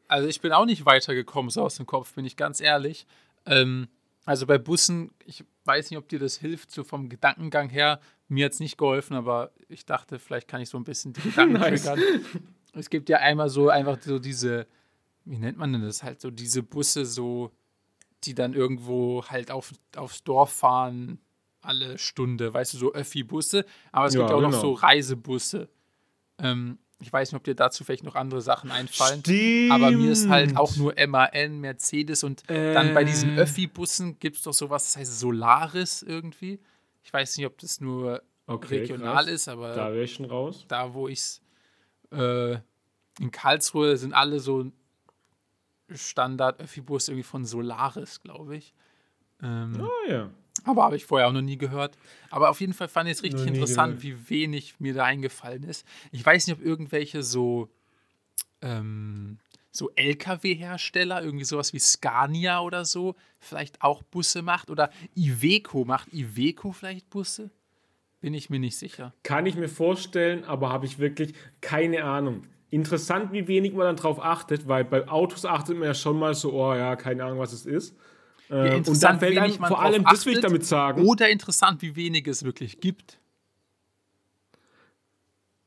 also ich bin auch nicht weitergekommen, so aus dem Kopf, bin ich ganz ehrlich. Ähm, also bei Bussen, ich weiß nicht, ob dir das hilft, so vom Gedankengang her. Mir hat es nicht geholfen, aber ich dachte, vielleicht kann ich so ein bisschen die Gedanken nice. triggern es gibt ja einmal so einfach so diese, wie nennt man denn das halt, so diese Busse, so, die dann irgendwo halt auf, aufs Dorf fahren, alle Stunde, weißt du, so Öffi-Busse, aber es ja, gibt auch genau. noch so Reisebusse. Ähm, ich weiß nicht, ob dir dazu vielleicht noch andere Sachen einfallen. Stimmt. Aber mir ist halt auch nur MAN, Mercedes und äh. dann bei diesen äh. Öffi-Bussen gibt es doch sowas, das heißt Solaris irgendwie. Ich weiß nicht, ob das nur okay, regional krass. ist, aber da wäre ich schon raus. Da, wo ich es äh, in Karlsruhe sind alle so Standard Öffi-Bus irgendwie von Solaris, glaube ich. Ähm, oh ja. Aber habe ich vorher auch noch nie gehört. Aber auf jeden Fall fand ich es richtig interessant, wie wenig mir da eingefallen ist. Ich weiß nicht, ob irgendwelche so, ähm, so LKW-Hersteller, irgendwie sowas wie Scania oder so, vielleicht auch Busse macht. Oder Iveco macht Iveco vielleicht Busse? Bin ich mir nicht sicher. Kann ich mir vorstellen, aber habe ich wirklich keine Ahnung. Interessant, wie wenig man dann drauf achtet, weil bei Autos achtet man ja schon mal so, oh ja, keine Ahnung, was es ist. Ja, äh, und dann fällt einem vor allem, das will ich damit sagen. Oder interessant, wie wenig es wirklich gibt.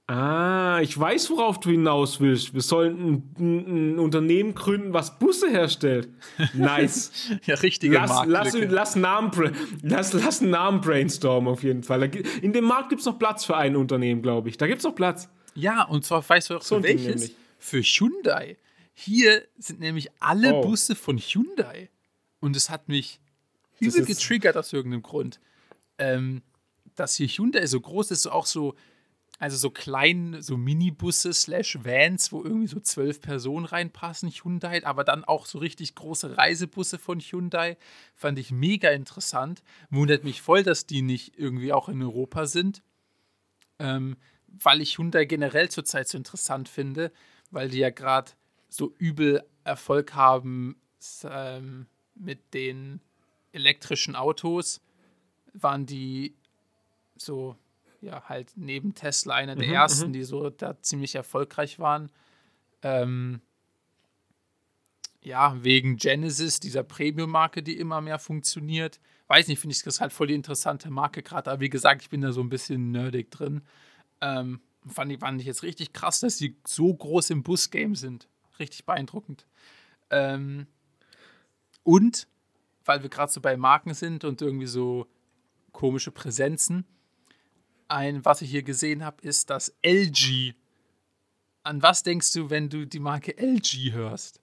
Ah, ich weiß, worauf du hinaus willst. Wir sollen ein, ein Unternehmen gründen, was Busse herstellt. Nice. ja, richtige lass, lass, lass, Namen, lass, lass einen Namen brainstormen auf jeden Fall. In dem Markt gibt es noch Platz für ein Unternehmen, glaube ich. Da gibt es noch Platz. Ja, und zwar weißt du auch so für welches? Für Hyundai. Hier sind nämlich alle oh. Busse von Hyundai. Und es hat mich übel getriggert aus irgendeinem Grund. Ähm, dass hier Hyundai so groß ist, so auch so also so kleine, so Minibusse slash Vans, wo irgendwie so zwölf Personen reinpassen, Hyundai, aber dann auch so richtig große Reisebusse von Hyundai. Fand ich mega interessant. Wundert mich voll, dass die nicht irgendwie auch in Europa sind. Ähm, weil ich Hyundai generell zurzeit so interessant finde, weil die ja gerade so übel Erfolg haben ähm, mit den elektrischen Autos. Waren die so ja halt neben Tesla einer der mhm, ersten, mhm. die so da ziemlich erfolgreich waren. Ähm, ja, wegen Genesis, dieser Premium-Marke, die immer mehr funktioniert. Weiß nicht, finde ich das halt voll die interessante Marke gerade. Aber wie gesagt, ich bin da so ein bisschen nerdig drin. Ähm, fand, ich, fand ich jetzt richtig krass, dass sie so groß im Bus-Game sind. Richtig beeindruckend. Ähm, und, weil wir gerade so bei Marken sind und irgendwie so komische Präsenzen, ein, was ich hier gesehen habe, ist das LG. An was denkst du, wenn du die Marke LG hörst?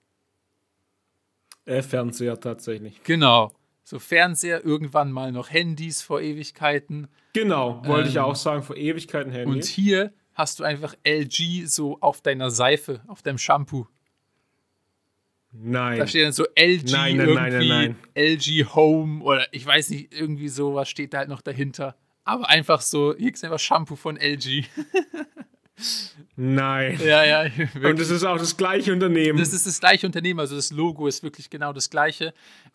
Äh, Fernseher tatsächlich. Genau. So Fernseher, irgendwann mal noch Handys vor Ewigkeiten. Genau, wollte ähm, ich auch sagen, vor Ewigkeiten Handys. Und hier hast du einfach LG so auf deiner Seife, auf deinem Shampoo. Nein. Da steht dann so LG nein, nein, irgendwie, nein, LG Home oder ich weiß nicht, irgendwie sowas steht da halt noch dahinter. Aber einfach so, hier ist einfach Shampoo von LG. Nein. Ja, ja. Wirklich. Und es ist auch das gleiche Unternehmen. Das ist das gleiche Unternehmen, also das Logo ist wirklich genau das gleiche.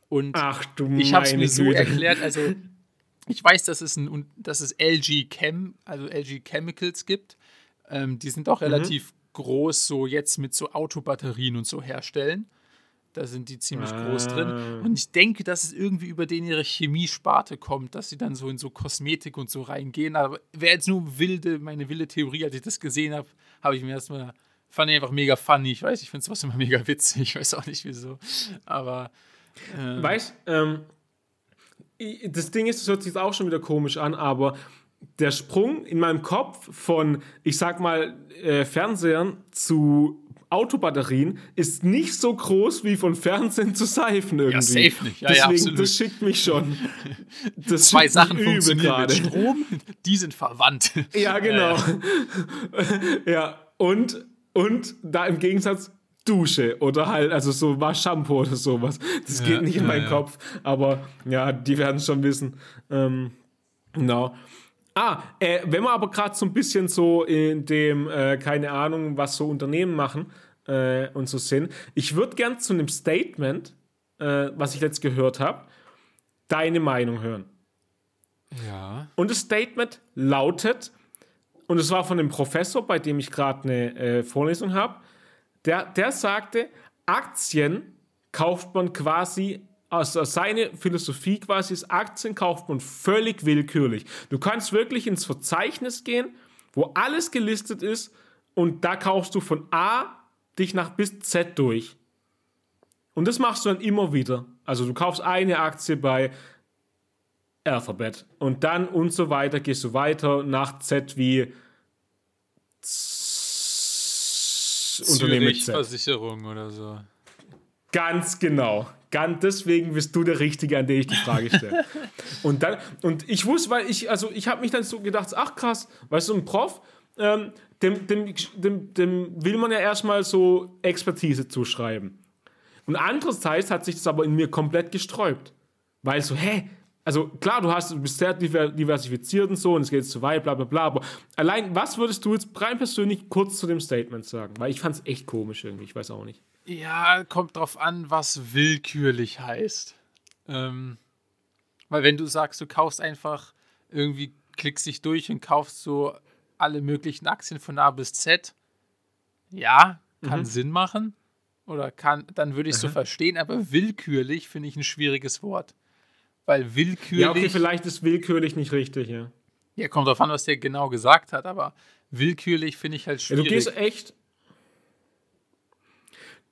Und Ach du ich habe es mir so erklärt, also ich weiß, dass es, ein, dass es LG Chem, also LG Chemicals gibt. Ähm, die sind auch mhm. relativ groß, so jetzt mit so Autobatterien und so herstellen. Da sind die ziemlich ah. groß drin. Ah. Und ich denke, dass es irgendwie über den ihre Chemiesparte kommt, dass sie dann so in so Kosmetik und so reingehen. Aber wäre jetzt nur wilde, meine wilde Theorie, als ich das gesehen habe, habe ich mir erstmal, fand ich einfach mega funny. Ich weiß, ich finde sowas immer mega witzig. Ich weiß auch nicht wieso. Aber. Ähm, weißt ähm, das Ding ist, das hört sich auch schon wieder komisch an, aber der Sprung in meinem Kopf von, ich sag mal, äh, Fernsehern zu Autobatterien ist nicht so groß wie von Fernsehen zu Seifen irgendwie. Ja, safe nicht. Ja, Deswegen, ja, absolut. das schickt mich schon. Das Zwei Sachen funktionieren mit Strom, die sind verwandt. Ja, genau. Äh. ja, und, und da im Gegensatz Dusche oder halt, also so Waschshampoo oder sowas. Das ja, geht nicht in meinen ja. Kopf, aber ja, die werden es schon wissen. Ähm, genau. Ah, äh, wenn wir aber gerade so ein bisschen so in dem, äh, keine Ahnung, was so Unternehmen machen äh, und so sind, ich würde gern zu einem Statement, äh, was ich jetzt gehört habe, deine Meinung hören. Ja. Und das Statement lautet, und es war von dem Professor, bei dem ich gerade eine äh, Vorlesung habe, der, der sagte, Aktien kauft man quasi also seine Philosophie quasi ist, Aktien kauft man völlig willkürlich. Du kannst wirklich ins Verzeichnis gehen, wo alles gelistet ist und da kaufst du von A dich nach bis Z durch. Und das machst du dann immer wieder. Also du kaufst eine Aktie bei Alphabet und dann und so weiter gehst du weiter nach Z wie Z Unternehmen Z. Versicherung oder so. Ganz genau. Ganz deswegen bist du der Richtige, an den ich die Frage stelle. und dann, und ich wusste, weil ich, also ich habe mich dann so gedacht, ach krass, weißt du, ein Prof, ähm, dem, dem, dem, dem will man ja erstmal so Expertise zuschreiben. Und andererseits hat sich das aber in mir komplett gesträubt. Weil so, hä? Also klar, du, hast, du bist sehr diversifiziert und so und es geht zu weit, bla bla bla. Aber allein, was würdest du jetzt rein persönlich kurz zu dem Statement sagen? Weil ich fand es echt komisch irgendwie, ich weiß auch nicht. Ja, kommt drauf an, was willkürlich heißt. Ähm, weil wenn du sagst, du kaufst einfach irgendwie, klickst dich durch und kaufst so alle möglichen Aktien von A bis Z, ja, kann mhm. Sinn machen. Oder kann, dann würde ich es so verstehen, aber willkürlich finde ich ein schwieriges Wort. Weil willkürlich. Ja, okay, vielleicht ist willkürlich nicht richtig, ja. Ja, kommt drauf an, was der genau gesagt hat, aber willkürlich finde ich halt schwierig. Ja, du gehst echt,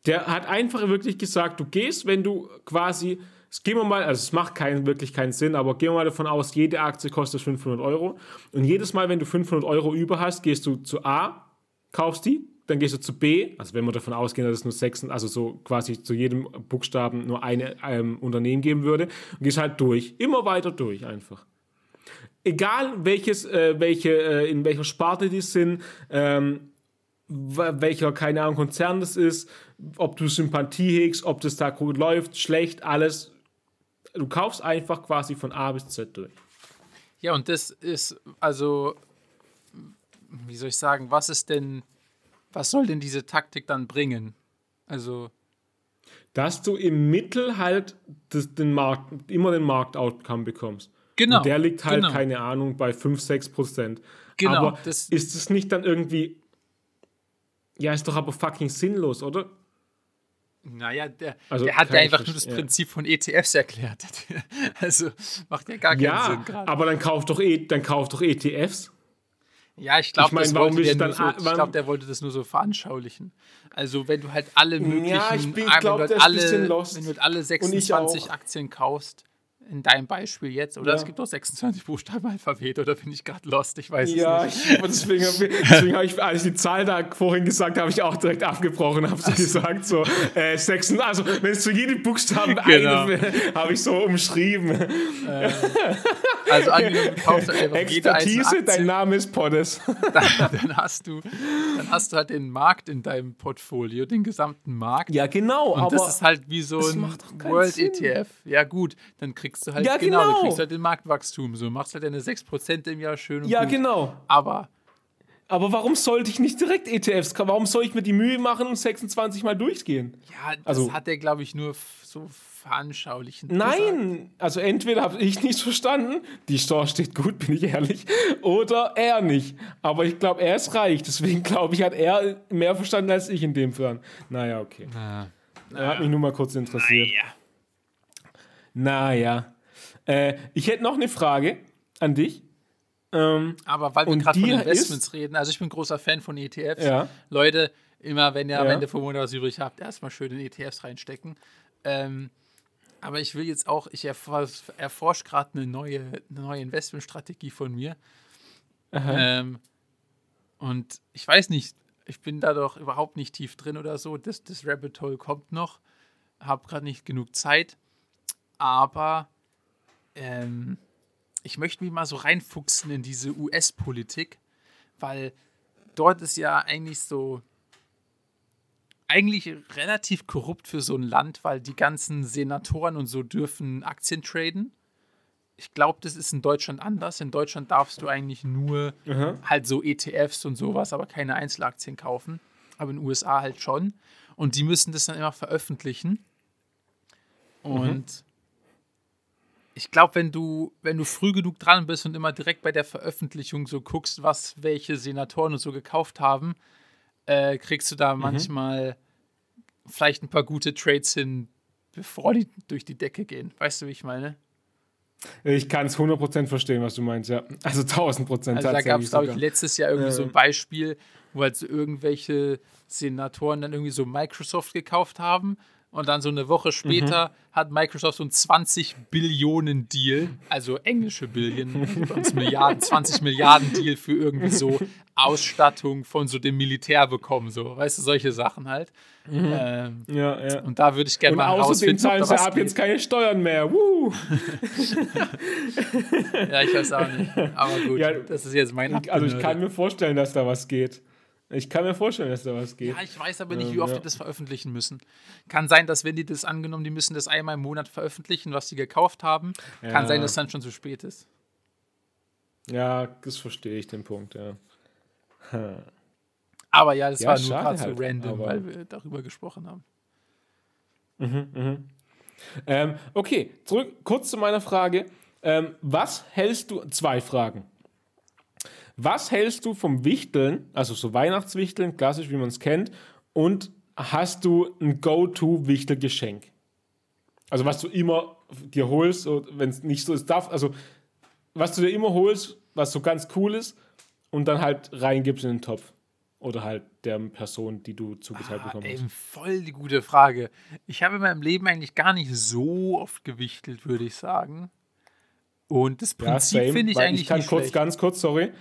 der hat einfach wirklich gesagt, du gehst, wenn du quasi, gehen wir mal, also es macht keinen, wirklich keinen Sinn, aber gehen wir mal davon aus, jede Aktie kostet 500 Euro. Und jedes Mal, wenn du 500 Euro über hast, gehst du zu A, kaufst die, dann gehst du zu B, also wenn wir davon ausgehen, dass es nur sechs, also so quasi zu jedem Buchstaben nur ein ähm, Unternehmen geben würde, und gehst halt durch, immer weiter durch einfach. Egal welches, äh, welche, äh, in welcher Sparte die sind, ähm, welcher, keine Ahnung, Konzern das ist, ob du Sympathie hegst, ob das da gut läuft, schlecht, alles. Du kaufst einfach quasi von A bis Z durch. Ja, und das ist, also, wie soll ich sagen, was ist denn, was soll denn diese Taktik dann bringen? Also. Dass du im Mittel halt das, den Markt, immer den Marktoutcome bekommst. Genau. Und der liegt halt, genau. keine Ahnung, bei 5, 6 Prozent. Genau. Aber ist es nicht dann irgendwie ja, ist doch aber fucking sinnlos, oder? Naja, der, also, der hat ja einfach nur das ja. Prinzip von ETFs erklärt. also macht ja gar keinen ja, Sinn gerade. Aber dann kauft doch, e, dann kauft doch ETFs. Ja, ich glaube, ich mein, der, so, glaub, der wollte das nur so veranschaulichen. Also, wenn du halt alle möglichen, ja, ich bin, ich glaub, wenn, du halt alle, wenn du halt alle 26 Aktien kaufst, in deinem Beispiel jetzt, oder ja. es gibt doch 26 Buchstaben Alphabet, oder bin ich gerade lost? Ich weiß ja, es nicht. Ja, deswegen, deswegen habe ich, als ich die Zahl da vorhin gesagt habe, ich auch direkt abgebrochen, habe so gesagt, so äh, 6, also wenn es zu jedem Buchstaben genau. eine habe ich so umschrieben. Äh, also angenommen, du kaufst einfach Expertise, dein Name ist Poddes. Dann, dann, hast du, dann hast du halt den Markt in deinem Portfolio, den gesamten Markt. Ja, genau. Und aber das ist halt wie so ein World Sinn. ETF. Ja gut, dann kriegst kriegst du halt, ja, genau, genau. du kriegst halt den Marktwachstum, so machst halt deine 6% im Jahr schön und Ja, gut. genau. Aber Aber warum sollte ich nicht direkt ETFs? Warum soll ich mir die Mühe machen und 26 Mal durchgehen? Ja, das also, hat er, glaube ich, nur so veranschaulichen. Nein, gesagt. also entweder habe ich nicht verstanden, die Store steht gut, bin ich ehrlich, oder er nicht. Aber ich glaube, er ist reich, deswegen glaube ich, hat er mehr verstanden als ich in dem Fall. Naja, okay. Na, er hat mich nur mal kurz interessiert. Naja. Naja. Äh, ich hätte noch eine Frage an dich. Ähm, Aber weil wir gerade von Investments ist, reden, also ich bin großer Fan von ETFs. Ja. Leute, immer wenn ihr ja. am Ende vom Monat was übrig habt, erstmal schön in ETFs reinstecken. Ähm, aber ich will jetzt auch, ich erforsche gerade eine neue, eine neue Investmentstrategie von mir. Ähm, und ich weiß nicht, ich bin da doch überhaupt nicht tief drin oder so. Das, das Rabbit Hole kommt noch. Habe gerade nicht genug Zeit. Aber ähm, ich möchte mich mal so reinfuchsen in diese US-Politik, weil dort ist ja eigentlich so eigentlich relativ korrupt für so ein Land, weil die ganzen Senatoren und so dürfen Aktien traden. Ich glaube, das ist in Deutschland anders. In Deutschland darfst du eigentlich nur mhm. halt so ETFs und sowas, aber keine Einzelaktien kaufen. Aber in den USA halt schon. Und die müssen das dann immer veröffentlichen. Und mhm ich glaube, wenn du, wenn du früh genug dran bist und immer direkt bei der Veröffentlichung so guckst, was welche Senatoren und so gekauft haben, äh, kriegst du da mhm. manchmal vielleicht ein paar gute Trades hin, bevor die durch die Decke gehen. Weißt du, wie ich meine? Ich kann es 100% verstehen, was du meinst, ja. Also 1000% Also da gab es, glaube ich, letztes Jahr irgendwie äh. so ein Beispiel, wo halt so irgendwelche Senatoren dann irgendwie so Microsoft gekauft haben und dann so eine Woche später mhm. hat Microsoft so einen 20 Billionen Deal, also englische Billionen, Milliarden, 20 Milliarden Deal für irgendwie so Ausstattung von so dem Militär bekommen, so, weißt du, solche Sachen halt. Mhm. Ähm, ja, ja. Und da würde ich gerne mal außerdem zahlen sie ab jetzt keine Steuern mehr. Ja, ich weiß auch nicht. Aber gut, ja, das ist jetzt mein Also ich kann mir vorstellen, dass da was geht. Ich kann mir vorstellen, dass da was geht. Ja, ich weiß aber nicht, wie oft ja. die das veröffentlichen müssen. Kann sein, dass wenn die das angenommen, die müssen das einmal im Monat veröffentlichen, was sie gekauft haben, ja. kann sein, dass dann schon zu spät ist. Ja, das verstehe ich den Punkt, ja. Aber ja, das ja, war nur gerade so halt, random, weil wir darüber gesprochen haben. Mhm, mhm. Ähm, okay, zurück kurz zu meiner Frage. Ähm, was hältst du, zwei Fragen. Was hältst du vom Wichteln, also so Weihnachtswichteln, klassisch wie man es kennt, und hast du ein Go-To-Wichtelgeschenk? Also was du immer dir holst, wenn es nicht so ist, darf, also was du dir immer holst, was so ganz cool ist, und dann halt reingibst in den Topf. Oder halt der Person, die du zugeteilt ah, bekommen hast. Eben voll die gute Frage. Ich habe in meinem Leben eigentlich gar nicht so oft gewichtelt, würde ich sagen. Und das Prinzip ja, finde ich eigentlich. Ich kann kurz, schlecht. ganz kurz, sorry.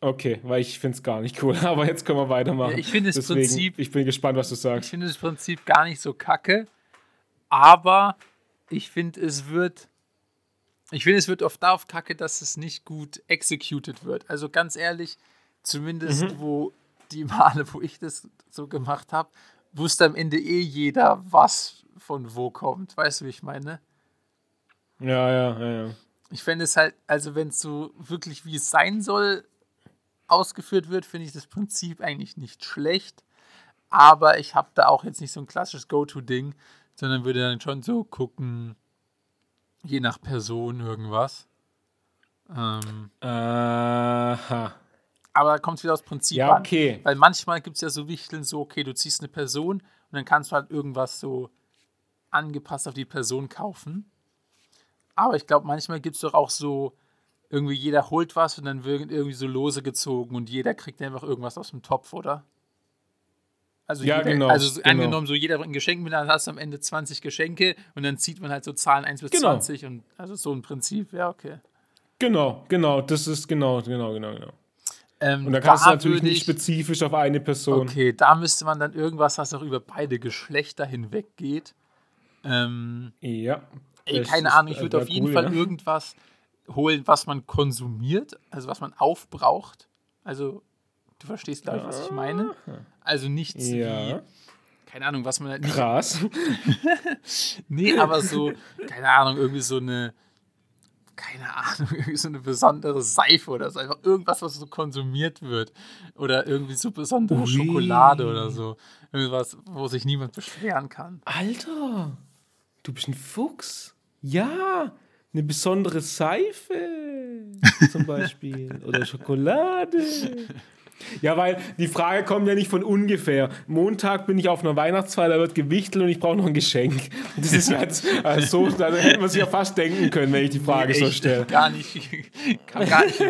Okay, weil ich finde es gar nicht cool. Aber jetzt können wir weitermachen. Ja, ich finde das Prinzip. Ich bin gespannt, was du sagst. Ich finde das Prinzip gar nicht so kacke. Aber ich finde, es wird. Ich finde, es wird oft darauf kacke, dass es nicht gut executed wird. Also ganz ehrlich, zumindest mhm. wo die Male, wo ich das so gemacht habe, wusste am Ende eh jeder, was von wo kommt. Weißt du, wie ich meine? Ja, ja, ja, ja. Ich fände es halt, also wenn es so wirklich wie es sein soll, ausgeführt wird, finde ich das Prinzip eigentlich nicht schlecht. Aber ich habe da auch jetzt nicht so ein klassisches Go-To-Ding, sondern würde dann schon so gucken, je nach Person irgendwas. Ähm, Aha. Aber da kommt es wieder aus Prinzip ja, okay. an. Weil manchmal gibt es ja so Wichteln, so, okay, du ziehst eine Person und dann kannst du halt irgendwas so angepasst auf die Person kaufen. Aber ich glaube, manchmal gibt es doch auch so irgendwie jeder holt was und dann wird irgendwie so Lose gezogen und jeder kriegt einfach irgendwas aus dem Topf, oder? Also, ja, jeder, genau, also genau. angenommen, so jeder bringt ein Geschenk mit, dann hast du am Ende 20 Geschenke und dann zieht man halt so Zahlen 1 bis genau. 20 und also so ein Prinzip, ja, okay. Genau, genau, das ist genau, genau, genau, genau. Ähm, und da kannst da du natürlich nicht spezifisch auf eine Person. Okay, da müsste man dann irgendwas, was auch über beide Geschlechter hinweg geht. Ähm, ja. Ey, keine Ahnung, ich würde auf jeden cool, Fall ja. irgendwas holen, was man konsumiert, also was man aufbraucht. Also, du verstehst, glaube ich, was ich meine. Also nichts ja. wie, keine Ahnung, was man halt nicht. Krass. nee, aber so, keine Ahnung, irgendwie so eine, keine Ahnung, irgendwie so eine besondere Seife oder so. Einfach irgendwas, was so konsumiert wird. Oder irgendwie so besondere Ui. Schokolade oder so. Irgendwas, wo sich niemand beschweren kann. Alter, du bist ein Fuchs. Ja, eine besondere Seife zum Beispiel. oder Schokolade. Ja, weil die Frage kommt ja nicht von ungefähr. Montag bin ich auf einer Weihnachtsfeier, da wird gewichtelt und ich brauche noch ein Geschenk. Das ist jetzt also so, da hätte man sich ja fast denken können, wenn ich die Frage nee, so stelle. Gar nicht, gar nicht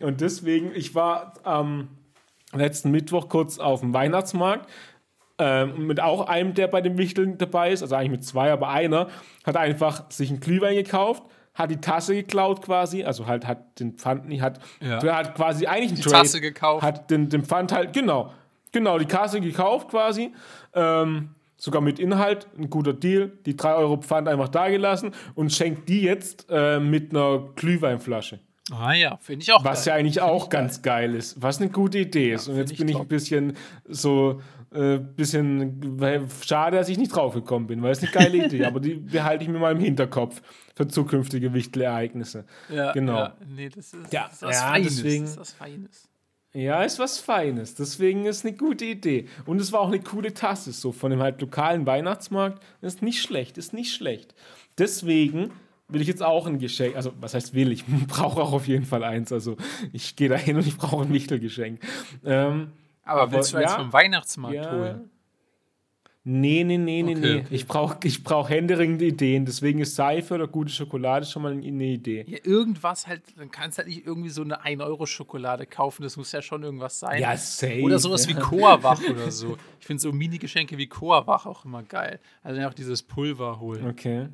Und deswegen, ich war am letzten Mittwoch kurz auf dem Weihnachtsmarkt ähm, mit auch einem, der bei dem Wichteln dabei ist, also eigentlich mit zwei, aber einer hat einfach sich einen Glühwein gekauft hat die Tasse geklaut quasi, also halt hat den Pfand nicht, hat, ja. hat quasi eigentlich die Trade, Tasse gekauft. Hat den, den Pfand halt, genau, genau, die Tasse gekauft quasi, ähm, sogar mit Inhalt, ein guter Deal, die 3 Euro Pfand einfach da gelassen und schenkt die jetzt äh, mit einer Glühweinflasche. Ah ja, finde ich auch Was geil. ja eigentlich auch ganz geil. geil ist, was eine gute Idee ist. Ja, und jetzt bin ich ein bisschen so äh, bisschen schade, dass ich nicht draufgekommen bin, weil es eine geile Idee, aber die behalte ich mir mal im Hinterkopf für zukünftige Wichtelereignisse. Ja, genau. Ja, nee, das ist, ja, das ist was ja, Feines. Deswegen, das ist was Feines. Ja, ist was Feines. Deswegen ist eine gute Idee. Und es war auch eine coole Tasse, so von dem halt lokalen Weihnachtsmarkt. Ist nicht schlecht, ist nicht schlecht. Deswegen will ich jetzt auch ein Geschenk, also was heißt will, ich brauche auch auf jeden Fall eins. Also ich gehe da hin und ich brauche ein Wichtelgeschenk. Ähm, aber, willst du eins vom Weihnachtsmarkt ja, holen? Nee, nee, nee, nee, okay, nee. Okay. Ich brauche ich brauch händeringende Ideen. Deswegen ist Seife oder gute Schokolade schon mal eine Idee. Ja, irgendwas halt, dann kannst du halt nicht irgendwie so eine 1-Euro-Schokolade kaufen. Das muss ja schon irgendwas sein. Ja, safe. Oder sowas ja. wie Coawach oder so. Ich finde so Mini-Geschenke wie Coawach auch immer geil. Also auch dieses Pulver holen. Okay.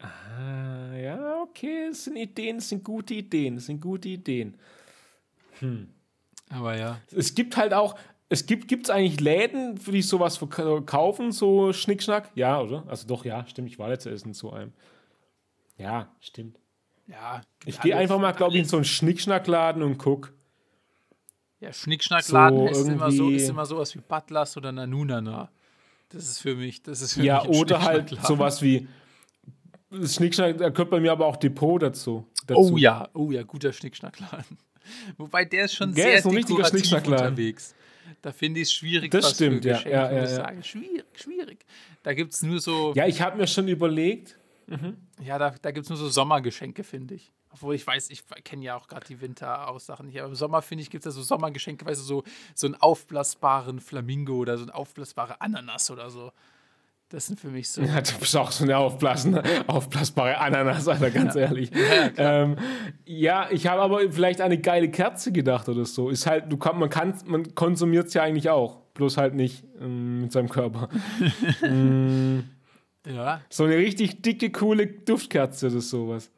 Ah, ja, okay. Das sind Ideen, das sind gute Ideen. Das sind gute Ideen. Hm. Aber ja. Es gibt halt auch, es gibt es eigentlich Läden, für die sowas verkaufen, so Schnickschnack? Ja, oder? Also doch, ja, stimmt. Ich war letztes in so einem. Ja, stimmt. Ja. Ich gehe einfach mal, glaube ich, in so einen Schnickschnackladen und guck. Ja, Schnickschnackladen so ist, immer so, ist immer sowas wie Butlers oder Nanunana. Das ist für mich, das ist für ja, mich oder halt sowas wie Schnickschnack, da gehört bei mir aber auch Depot dazu. dazu. Oh ja, oh ja, guter Schnickschnackladen. Wobei der ist schon Gell, sehr ist dekorativ unterwegs. Da finde ich es schwierig, das stimmt, für Geschenke, ja, ja, ja. Schwierig, schwierig. Da gibt es nur so. Ja, ich habe mir schon überlegt. Mhm. Ja, da, da gibt es nur so Sommergeschenke, finde ich. Obwohl ich weiß, ich kenne ja auch gerade die Winteraussachen nicht. Aber im Sommer, finde ich, gibt es da so Sommergeschenke, weißt du, so, so einen aufblasbaren Flamingo oder so eine aufblasbare Ananas oder so. Das sind für mich so. Ja, du bist auch so eine aufblasbare Ananas, Alter, ganz ja. ehrlich. Ja, ähm, ja ich habe aber vielleicht eine geile Kerze gedacht oder so. Ist halt, du kann, man kann, man konsumiert es ja eigentlich auch, bloß halt nicht ähm, mit seinem Körper. mm, ja. So eine richtig dicke, coole Duftkerze oder sowas.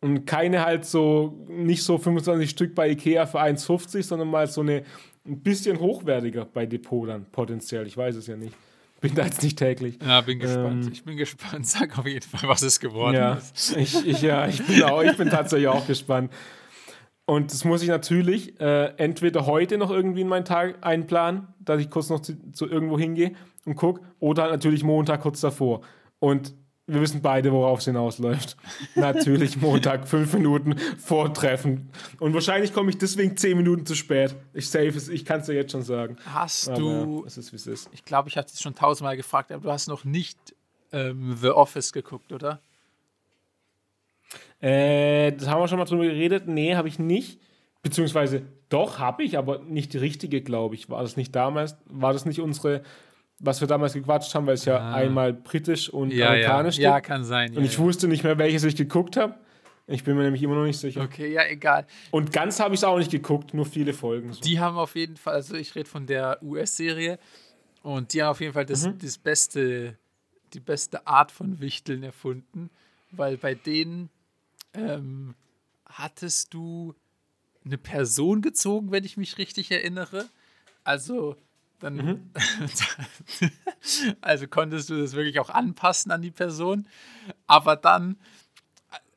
Und keine halt so, nicht so 25 Stück bei Ikea für 1,50, sondern mal so eine ein bisschen hochwertiger bei Depot dann potenziell. Ich weiß es ja nicht bin da jetzt nicht täglich. Ja, bin gespannt. Ähm, ich bin gespannt. Sag auf jeden Fall, was es geworden ja, ist. Ich, ich, ja, ich bin, auch, ich bin tatsächlich auch gespannt. Und das muss ich natürlich äh, entweder heute noch irgendwie in meinen Tag einplanen, dass ich kurz noch zu, zu irgendwo hingehe und gucke, oder halt natürlich Montag kurz davor. Und wir wissen beide, worauf es hinausläuft. Natürlich Montag, fünf Minuten vor Treffen. Und wahrscheinlich komme ich deswegen zehn Minuten zu spät. Ich safe es, ich kann es dir jetzt schon sagen. Hast aber du. Es ist, wie es ist. Ich glaube, ich habe es schon tausendmal gefragt, aber du hast noch nicht ähm, The Office geguckt, oder? Äh, das haben wir schon mal drüber geredet. Nee, habe ich nicht. Beziehungsweise doch, habe ich, aber nicht die richtige, glaube ich. War das nicht damals? War das nicht unsere was wir damals gequatscht haben, weil es ja ah. einmal britisch und ja, amerikanisch ja. ja, kann sein. Und ich wusste nicht mehr, welches ich geguckt habe. Ich bin mir nämlich immer noch nicht sicher. Okay, ja, egal. Und ganz habe ich es auch nicht geguckt, nur viele Folgen. So. Die haben auf jeden Fall, also ich rede von der US-Serie und die haben auf jeden Fall das, mhm. das beste, die beste Art von Wichteln erfunden, weil bei denen ähm, hattest du eine Person gezogen, wenn ich mich richtig erinnere. Also dann, mhm. also konntest du das wirklich auch anpassen an die Person. Aber dann,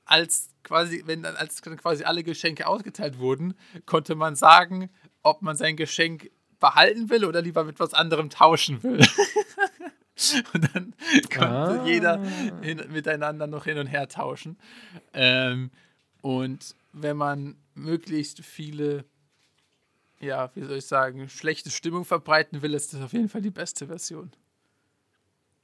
als quasi, wenn dann, als quasi alle Geschenke ausgeteilt wurden, konnte man sagen, ob man sein Geschenk behalten will oder lieber mit was anderem tauschen will. Und dann konnte ah. jeder hin, miteinander noch hin und her tauschen. Ähm, und wenn man möglichst viele, ja, wie soll ich sagen, schlechte Stimmung verbreiten will, ist das auf jeden Fall die beste Version.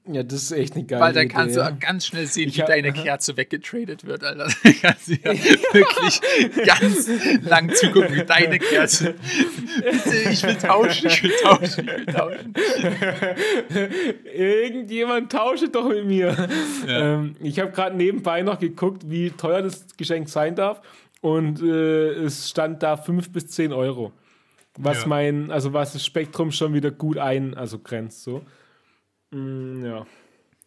Ja, das ist echt eine geile Weil dann kannst Idee, du ganz schnell sehen, wie deine Kerze weggetradet wird, Alter. Da kannst du ja wirklich ganz lang zugucken, wie deine Kerze. Bitte, ich will tauschen, ich will tauschen, ich will tauschen. Irgendjemand tausche doch mit mir. Ja. Ähm, ich habe gerade nebenbei noch geguckt, wie teuer das Geschenk sein darf. Und äh, es stand da 5 bis 10 Euro. Was ja. mein, also was das Spektrum schon wieder gut ein, also grenzt so. Mm, ja.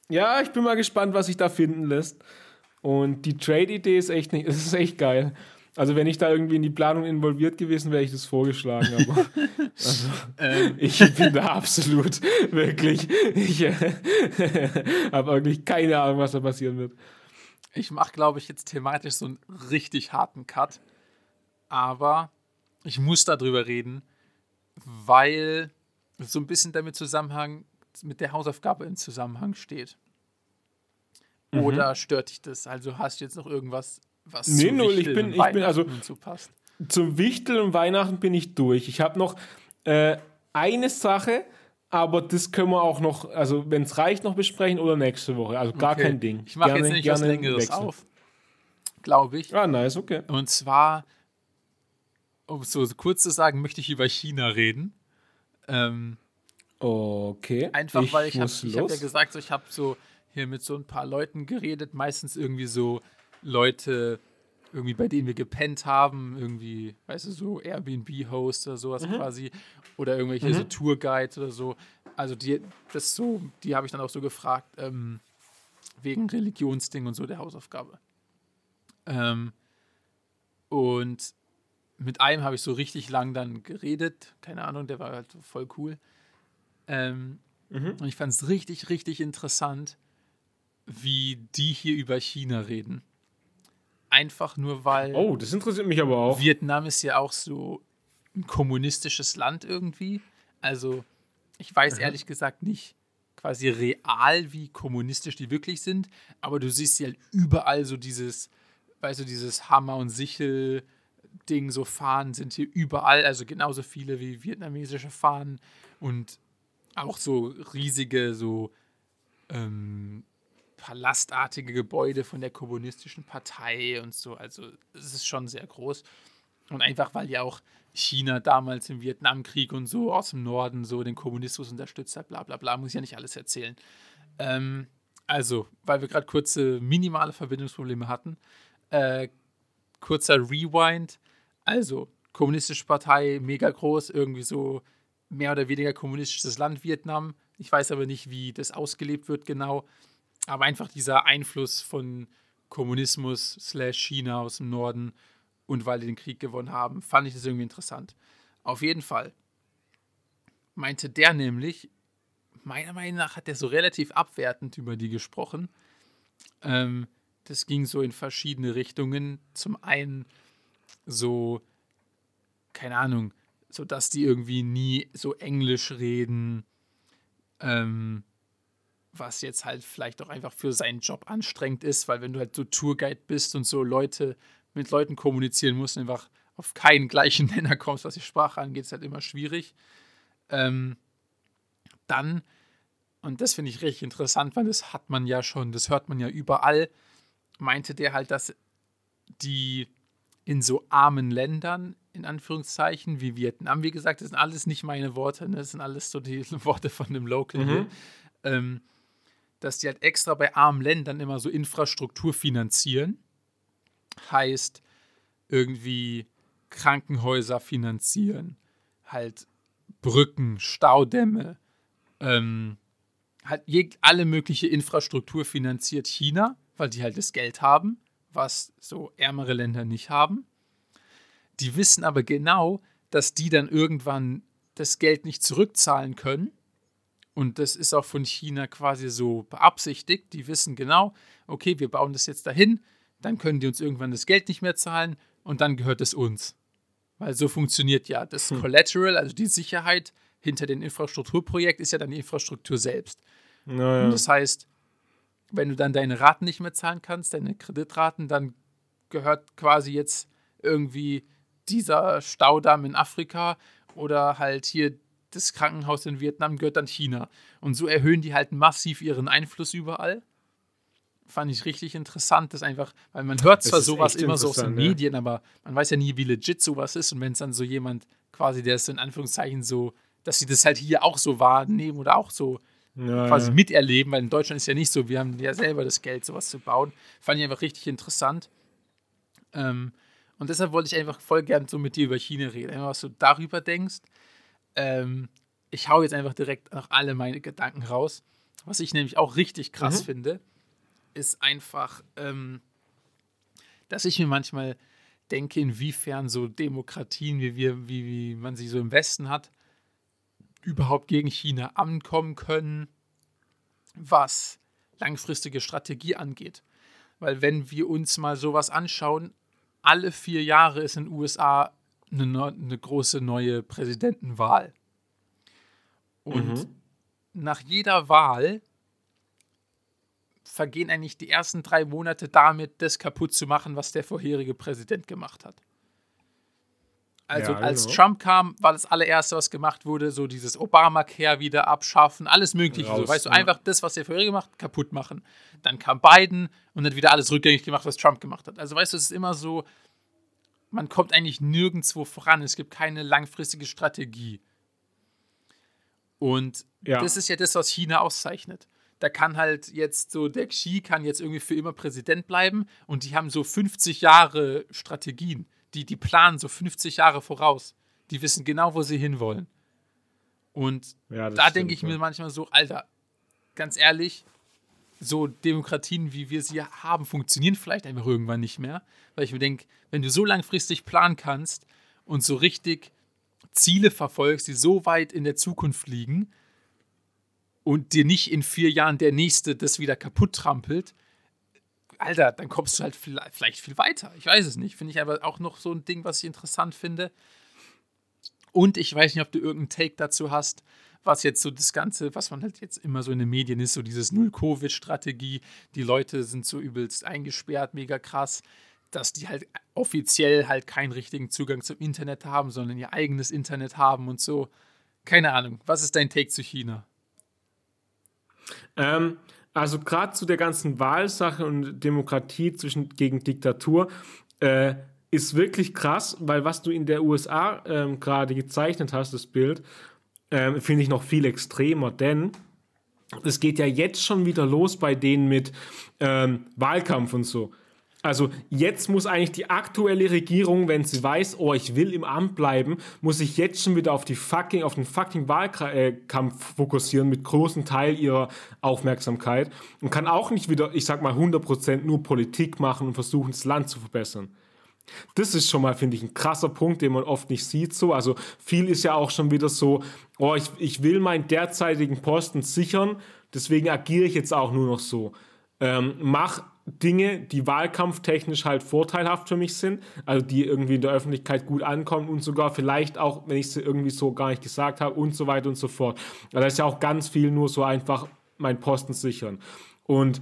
Ja, ich bin mal gespannt, was sich da finden lässt. Und die Trade-Idee ist echt nicht, ist echt geil. Also wenn ich da irgendwie in die Planung involviert gewesen wäre, ich das vorgeschlagen. Aber also, ähm. ich bin da absolut wirklich. Ich äh, habe wirklich keine Ahnung, was da passieren wird. Ich mache, glaube ich, jetzt thematisch so einen richtig harten Cut. Aber ich muss darüber reden, weil so ein bisschen damit Zusammenhang mit der Hausaufgabe im Zusammenhang steht. Mhm. Oder stört dich das? Also hast du jetzt noch irgendwas, was nee, zu null, ich bin, ich bin also so passt? Zum Wichteln und Weihnachten bin ich durch. Ich habe noch äh, eine Sache, aber das können wir auch noch, also wenn es reicht, noch besprechen oder nächste Woche. Also gar okay. kein Ding. Ich mache jetzt nicht was Längeres wechseln. auf, glaube ich. Ah, nice, okay. Und zwar, um es so kurz zu sagen, möchte ich über China reden. Ähm, Okay. Einfach ich weil ich habe hab ja gesagt, so, ich habe so hier mit so ein paar Leuten geredet, meistens irgendwie so Leute, irgendwie bei denen wir gepennt haben, irgendwie, weißt du, so Airbnb-Host oder sowas mhm. quasi, oder irgendwelche mhm. so Tourguides oder so. Also die, das so, die habe ich dann auch so gefragt, ähm, wegen Religionsding und so der Hausaufgabe. Ähm, und mit einem habe ich so richtig lang dann geredet, keine Ahnung, der war halt voll cool. Ähm, mhm. Und ich fand es richtig, richtig interessant, wie die hier über China reden. Einfach nur weil. Oh, das interessiert mich aber auch. Vietnam ist ja auch so ein kommunistisches Land irgendwie. Also, ich weiß mhm. ehrlich gesagt nicht quasi real, wie kommunistisch die wirklich sind, aber du siehst sie halt überall so dieses, weißt du, dieses Hammer- und Sichel-Ding, so Fahnen sind hier überall, also genauso viele wie vietnamesische Fahnen und auch so riesige, so ähm, palastartige Gebäude von der kommunistischen Partei und so. Also es ist schon sehr groß. Und einfach, weil ja auch China damals im Vietnamkrieg und so aus dem Norden so den Kommunismus unterstützt hat, bla bla bla, muss ich ja nicht alles erzählen. Ähm, also, weil wir gerade kurze minimale Verbindungsprobleme hatten, äh, kurzer Rewind. Also, kommunistische Partei, mega groß, irgendwie so mehr oder weniger kommunistisches Land Vietnam. Ich weiß aber nicht, wie das ausgelebt wird genau. Aber einfach dieser Einfluss von Kommunismus slash China aus dem Norden und weil die den Krieg gewonnen haben, fand ich das irgendwie interessant. Auf jeden Fall meinte der nämlich, meiner Meinung nach hat er so relativ abwertend über die gesprochen. Ähm, das ging so in verschiedene Richtungen. Zum einen so, keine Ahnung, so dass die irgendwie nie so Englisch reden, ähm, was jetzt halt vielleicht auch einfach für seinen Job anstrengend ist, weil wenn du halt so Tourguide bist und so Leute mit Leuten kommunizieren musst, einfach auf keinen gleichen Nenner kommst, was die Sprache angeht, ist halt immer schwierig. Ähm, dann, und das finde ich richtig interessant, weil das hat man ja schon, das hört man ja überall, meinte der halt, dass die in so armen Ländern in Anführungszeichen, wie Vietnam. Wie gesagt, das sind alles nicht meine Worte, ne? das sind alles so die Worte von dem Local mhm. ähm, dass die halt extra bei armen Ländern immer so Infrastruktur finanzieren. Heißt, irgendwie Krankenhäuser finanzieren, halt Brücken, Staudämme, ähm, halt alle mögliche Infrastruktur finanziert China, weil die halt das Geld haben, was so ärmere Länder nicht haben. Die wissen aber genau, dass die dann irgendwann das Geld nicht zurückzahlen können. Und das ist auch von China quasi so beabsichtigt. Die wissen genau, okay, wir bauen das jetzt dahin, dann können die uns irgendwann das Geld nicht mehr zahlen und dann gehört es uns. Weil so funktioniert ja das hm. Collateral, also die Sicherheit hinter dem Infrastrukturprojekt ist ja dann die Infrastruktur selbst. Naja. Und das heißt, wenn du dann deine Raten nicht mehr zahlen kannst, deine Kreditraten, dann gehört quasi jetzt irgendwie dieser Staudamm in Afrika oder halt hier das Krankenhaus in Vietnam gehört dann China. Und so erhöhen die halt massiv ihren Einfluss überall. Fand ich richtig interessant, das einfach, weil man hört zwar sowas immer so aus den Medien, ja. aber man weiß ja nie, wie legit sowas ist. Und wenn es dann so jemand quasi, der ist so in Anführungszeichen so, dass sie das halt hier auch so wahrnehmen oder auch so ja, quasi ja. miterleben, weil in Deutschland ist ja nicht so, wir haben ja selber das Geld, sowas zu bauen. Fand ich einfach richtig interessant. Ähm, und deshalb wollte ich einfach voll gern so mit dir über China reden, einfach was du darüber denkst. Ähm, ich hau jetzt einfach direkt nach alle meine Gedanken raus. Was ich nämlich auch richtig krass mhm. finde, ist einfach, ähm, dass ich mir manchmal denke, inwiefern so Demokratien, wie, wir, wie, wie man sie so im Westen hat, überhaupt gegen China ankommen können, was langfristige Strategie angeht. Weil wenn wir uns mal sowas anschauen, alle vier Jahre ist in den USA eine, eine große neue Präsidentenwahl. Und mhm. nach jeder Wahl vergehen eigentlich die ersten drei Monate damit, das kaputt zu machen, was der vorherige Präsident gemacht hat. Also ja, als genau. Trump kam, war das allererste, was gemacht wurde, so dieses Obamacare wieder abschaffen, alles mögliche. Raus, so, weißt ja. du, einfach das, was der vorherige gemacht hat, kaputt machen. Dann kam Biden und hat wieder alles rückgängig gemacht, was Trump gemacht hat. Also weißt du, es ist immer so, man kommt eigentlich nirgendwo voran. Es gibt keine langfristige Strategie. Und ja. das ist ja das, was China auszeichnet. Da kann halt jetzt so, der Xi kann jetzt irgendwie für immer Präsident bleiben und die haben so 50 Jahre Strategien. Die, die planen so 50 Jahre voraus. Die wissen genau, wo sie hinwollen. Und ja, da denke ich mir manchmal so, Alter, ganz ehrlich, so Demokratien, wie wir sie haben, funktionieren vielleicht einfach irgendwann nicht mehr. Weil ich mir denke, wenn du so langfristig planen kannst und so richtig Ziele verfolgst, die so weit in der Zukunft liegen und dir nicht in vier Jahren der nächste das wieder kaputt trampelt, Alter, dann kommst du halt vielleicht viel weiter. Ich weiß es nicht. Finde ich aber auch noch so ein Ding, was ich interessant finde. Und ich weiß nicht, ob du irgendeinen Take dazu hast, was jetzt so das Ganze, was man halt jetzt immer so in den Medien ist, so dieses Null-Covid-Strategie. Die Leute sind so übelst eingesperrt, mega krass dass die halt offiziell halt keinen richtigen Zugang zum Internet haben, sondern ihr eigenes Internet haben und so. Keine Ahnung. Was ist dein Take zu China? Ähm, also gerade zu der ganzen Wahlsache und Demokratie zwischen, gegen Diktatur äh, ist wirklich krass, weil was du in der USA ähm, gerade gezeichnet hast, das Bild, ähm, finde ich noch viel extremer, denn es geht ja jetzt schon wieder los bei denen mit ähm, Wahlkampf und so. Also jetzt muss eigentlich die aktuelle Regierung, wenn sie weiß, oh, ich will im Amt bleiben, muss sich jetzt schon wieder auf die fucking, auf den fucking Wahlkampf fokussieren mit großen Teil ihrer Aufmerksamkeit und kann auch nicht wieder, ich sag mal, 100% nur Politik machen und versuchen, das Land zu verbessern. Das ist schon mal, finde ich, ein krasser Punkt, den man oft nicht sieht. So. Also viel ist ja auch schon wieder so, oh, ich, ich will meinen derzeitigen Posten sichern, deswegen agiere ich jetzt auch nur noch so. Ähm, mach Dinge, die wahlkampftechnisch halt vorteilhaft für mich sind, also die irgendwie in der Öffentlichkeit gut ankommen und sogar vielleicht auch, wenn ich sie irgendwie so gar nicht gesagt habe und so weiter und so fort. Also da ist ja auch ganz viel nur so einfach mein Posten sichern. Und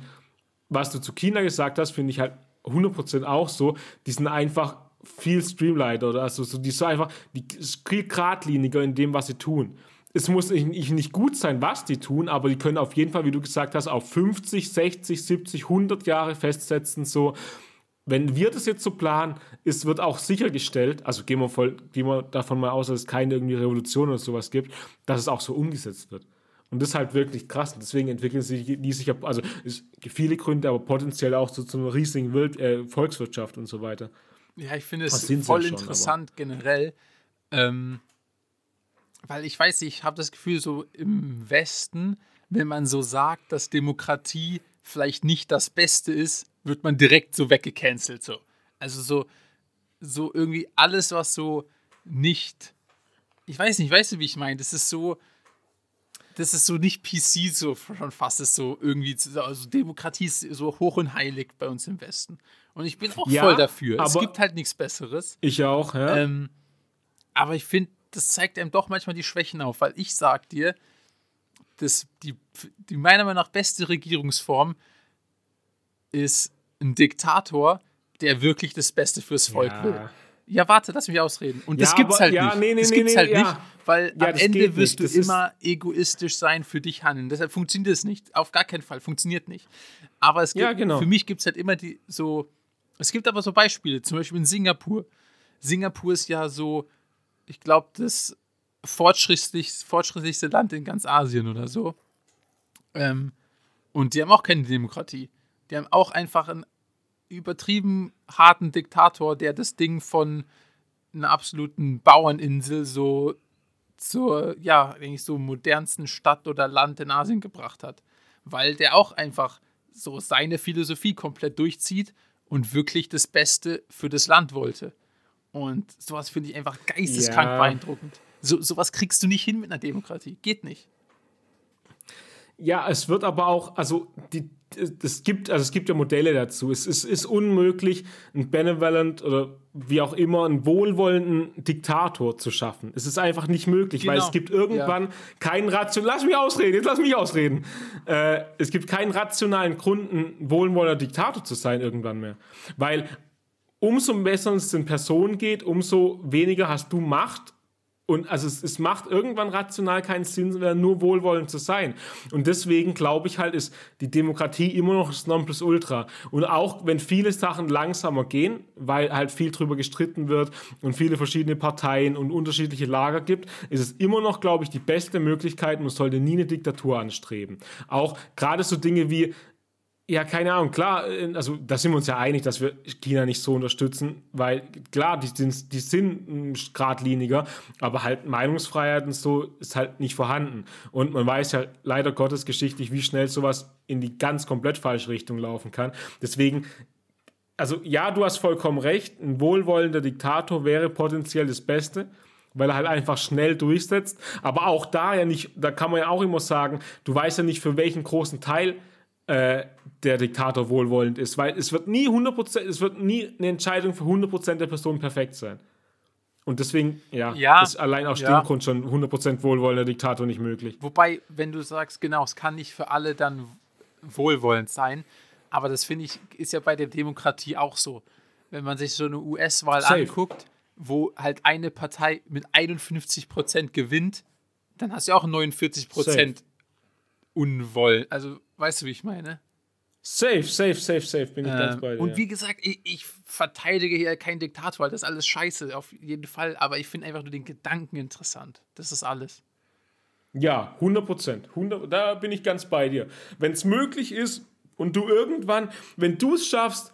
was du zu China gesagt hast, finde ich halt 100% auch so, die sind einfach viel streamlined oder also so, die so einfach, die viel geradliniger in dem, was sie tun es muss nicht gut sein, was die tun, aber die können auf jeden Fall, wie du gesagt hast, auf 50, 60, 70, 100 Jahre festsetzen. So, wenn wir das jetzt so planen, es wird auch sichergestellt, also gehen wir, voll, gehen wir davon mal aus, dass es keine irgendwie Revolution oder sowas gibt, dass es auch so umgesetzt wird. Und das ist halt wirklich krass. Und deswegen entwickeln sich die sich, also es gibt viele Gründe, aber potenziell auch so zu einer riesigen Wild, äh, Volkswirtschaft und so weiter. Ja, ich finde es voll schon, interessant aber. generell. Ähm, weil ich weiß, ich habe das Gefühl, so im Westen, wenn man so sagt, dass Demokratie vielleicht nicht das Beste ist, wird man direkt so weggecancelt. So. Also so, so irgendwie alles, was so nicht. Ich weiß nicht, weißt du, wie ich meine? Das ist so. Das ist so nicht PC so schon fast, ist so irgendwie, also Demokratie ist so hoch und heilig bei uns im Westen. Und ich bin auch ja, voll dafür. Es gibt halt nichts Besseres. Ich auch, ja. Ähm, aber ich finde, das zeigt einem doch manchmal die Schwächen auf, weil ich sag dir, das, die, die meiner Meinung nach beste Regierungsform ist ein Diktator, der wirklich das Beste fürs Volk ja. will. Ja, warte, lass mich ausreden. Und das ja, gibt's halt ja, nicht. Nee, nee, das gibt's nee, halt nicht, weil am Ende wirst du immer egoistisch sein, für dich handeln. Deshalb funktioniert es nicht. Auf gar keinen Fall. Funktioniert nicht. Aber es gibt, genau. für mich gibt es halt immer die so. Es gibt aber so Beispiele, zum Beispiel in Singapur. Singapur ist ja so, ich glaube, das fortschrittlich, fortschrittlichste Land in ganz Asien oder so. Ähm, und die haben auch keine Demokratie. Die haben auch einfach einen übertrieben harten Diktator, der das Ding von einer absoluten Bauerninsel so zur, ja, eigentlich so modernsten Stadt oder Land in Asien gebracht hat. Weil der auch einfach so seine Philosophie komplett durchzieht und wirklich das Beste für das Land wollte. Und sowas finde ich einfach geisteskrank ja. beeindruckend. So, sowas kriegst du nicht hin mit einer Demokratie. Geht nicht. Ja, es wird aber auch, also die, es gibt, also es gibt ja Modelle dazu. Es ist, ist unmöglich, einen benevolent oder wie auch immer einen wohlwollenden Diktator zu schaffen. Es ist einfach nicht möglich, genau. weil es gibt irgendwann ja. keinen rationalen, lass mich ausreden, jetzt lass mich ausreden. Äh, es gibt keinen rationalen Grund, ein wohlwollender Diktator zu sein irgendwann mehr. Weil umso besser es den Personen geht, umso weniger hast du Macht und also es, es, macht irgendwann rational keinen Sinn, nur wohlwollend zu sein. Und deswegen glaube ich halt, ist die Demokratie immer noch das Nonplusultra. Und auch wenn viele Sachen langsamer gehen, weil halt viel drüber gestritten wird und viele verschiedene Parteien und unterschiedliche Lager gibt, ist es immer noch, glaube ich, die beste Möglichkeit. Man sollte nie eine Diktatur anstreben. Auch gerade so Dinge wie ja, keine Ahnung, klar, äh, also da sind wir uns ja einig, dass wir China nicht so unterstützen, weil klar, die sind, die sind geradliniger, aber halt Meinungsfreiheit und so ist halt nicht vorhanden. Und man weiß ja leider Gottes geschichtlich, wie schnell sowas in die ganz komplett falsche Richtung laufen kann. Deswegen, also ja, du hast vollkommen recht, ein wohlwollender Diktator wäre potenziell das Beste weil er halt einfach schnell durchsetzt. Aber auch da ja nicht, da kann man ja auch immer sagen, du weißt ja nicht, für welchen großen Teil äh, der Diktator wohlwollend ist, weil es wird nie 100%, es wird nie eine Entscheidung für 100% der Person perfekt sein. Und deswegen, ja, ja ist allein aus ja. dem Grund schon 100% wohlwollender Diktator nicht möglich. Wobei, wenn du sagst, genau, es kann nicht für alle dann wohlwollend sein, aber das finde ich, ist ja bei der Demokratie auch so. Wenn man sich so eine US-Wahl anguckt, wo halt eine Partei mit 51% gewinnt, dann hast du auch 49% Safe. Unwoll. Also Weißt du, wie ich meine? Safe, safe, safe, safe, bin ich ähm, ganz bei dir. Und wie gesagt, ich, ich, verteidige hier keinen Diktator, weil das ist alles scheiße, auf jeden Fall. Aber ich finde einfach nur den Gedanken interessant. Das ist alles. Ja, 100 Prozent. Da bin ich ganz bei dir. Wenn es möglich ist und du irgendwann, wenn du es schaffst,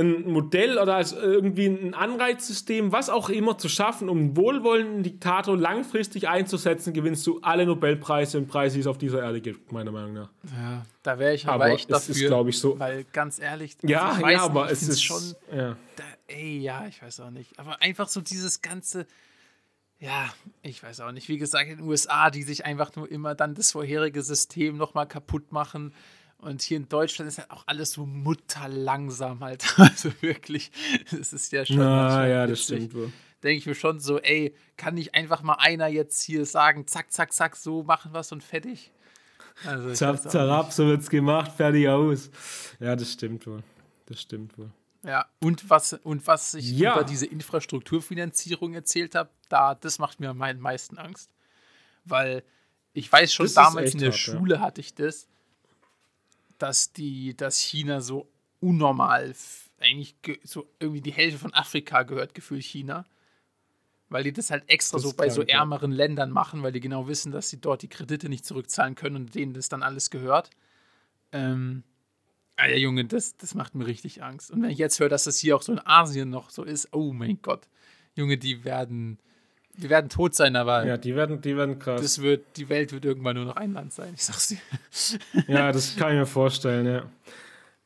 ein Modell oder als irgendwie ein Anreizsystem, was auch immer zu schaffen, um einen wohlwollenden Diktator langfristig einzusetzen, gewinnst du alle Nobelpreise und Preise, die es auf dieser Erde gibt, meiner Meinung nach. Ja, da wäre ich aber, aber echt dafür. ist, glaube ich, so. Weil ganz ehrlich, ja, ja, nicht, aber es ist schon. Ja. Da, ey, ja, ich weiß auch nicht. Aber einfach so dieses ganze. Ja, ich weiß auch nicht. Wie gesagt, in den USA, die sich einfach nur immer dann das vorherige System nochmal kaputt machen und hier in Deutschland ist halt auch alles so mutterlangsam halt. Also wirklich, es ist ja schon. Na, ja, das stimmt wohl. Denke ich mir schon so, ey, kann nicht einfach mal einer jetzt hier sagen, zack, zack, zack, so machen wir es und fertig? Also, Zap, zarab, so wird's gemacht, fertig aus. Ja, das stimmt wohl. Das stimmt wohl. Ja, und was, und was ich ja. über diese Infrastrukturfinanzierung erzählt habe, da, das macht mir am meisten Angst. Weil ich weiß schon, das damals in der hart, Schule ja. hatte ich das dass die, dass China so unnormal, eigentlich so irgendwie die Hälfte von Afrika gehört gefühlt China. Weil die das halt extra das so bei so ärmeren. Ländern machen, weil die genau wissen, dass sie dort die Kredite nicht zurückzahlen können und denen das dann alles gehört. Ähm, ah ja, Junge, das, das macht mir richtig Angst. Und wenn ich jetzt höre, dass das hier auch so in Asien noch so ist, oh mein Gott. Junge, die werden, die werden tot sein, aber. Ja, die werden, die werden krass. Das wird, die Welt wird irgendwann nur noch ein Land sein, ich sag's dir. ja, das kann ich mir vorstellen, ja.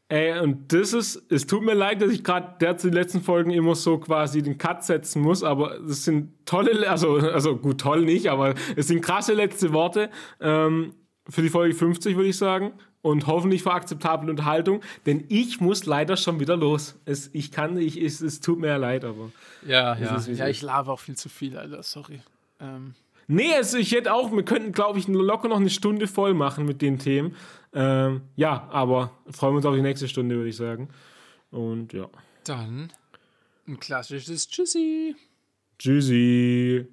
Ey, und das ist, es tut mir leid, dass ich gerade derzeit die letzten Folgen immer so quasi den Cut setzen muss, aber das sind tolle, also, also gut, toll nicht, aber es sind krasse letzte Worte ähm, für die Folge 50, würde ich sagen und hoffentlich für akzeptable Unterhaltung, denn ich muss leider schon wieder los. Es, ich kann, ich, es, es tut mir leid, aber. Ja, ja. Ist, ja, ich labe auch viel zu viel, Alter, sorry. Ähm. Nee, also ich hätte auch, wir könnten, glaube ich, locker noch eine Stunde voll machen mit den Themen. Ähm, ja, aber freuen wir uns auf die nächste Stunde, würde ich sagen. Und ja. Dann ein klassisches Tschüssi. Tschüssi.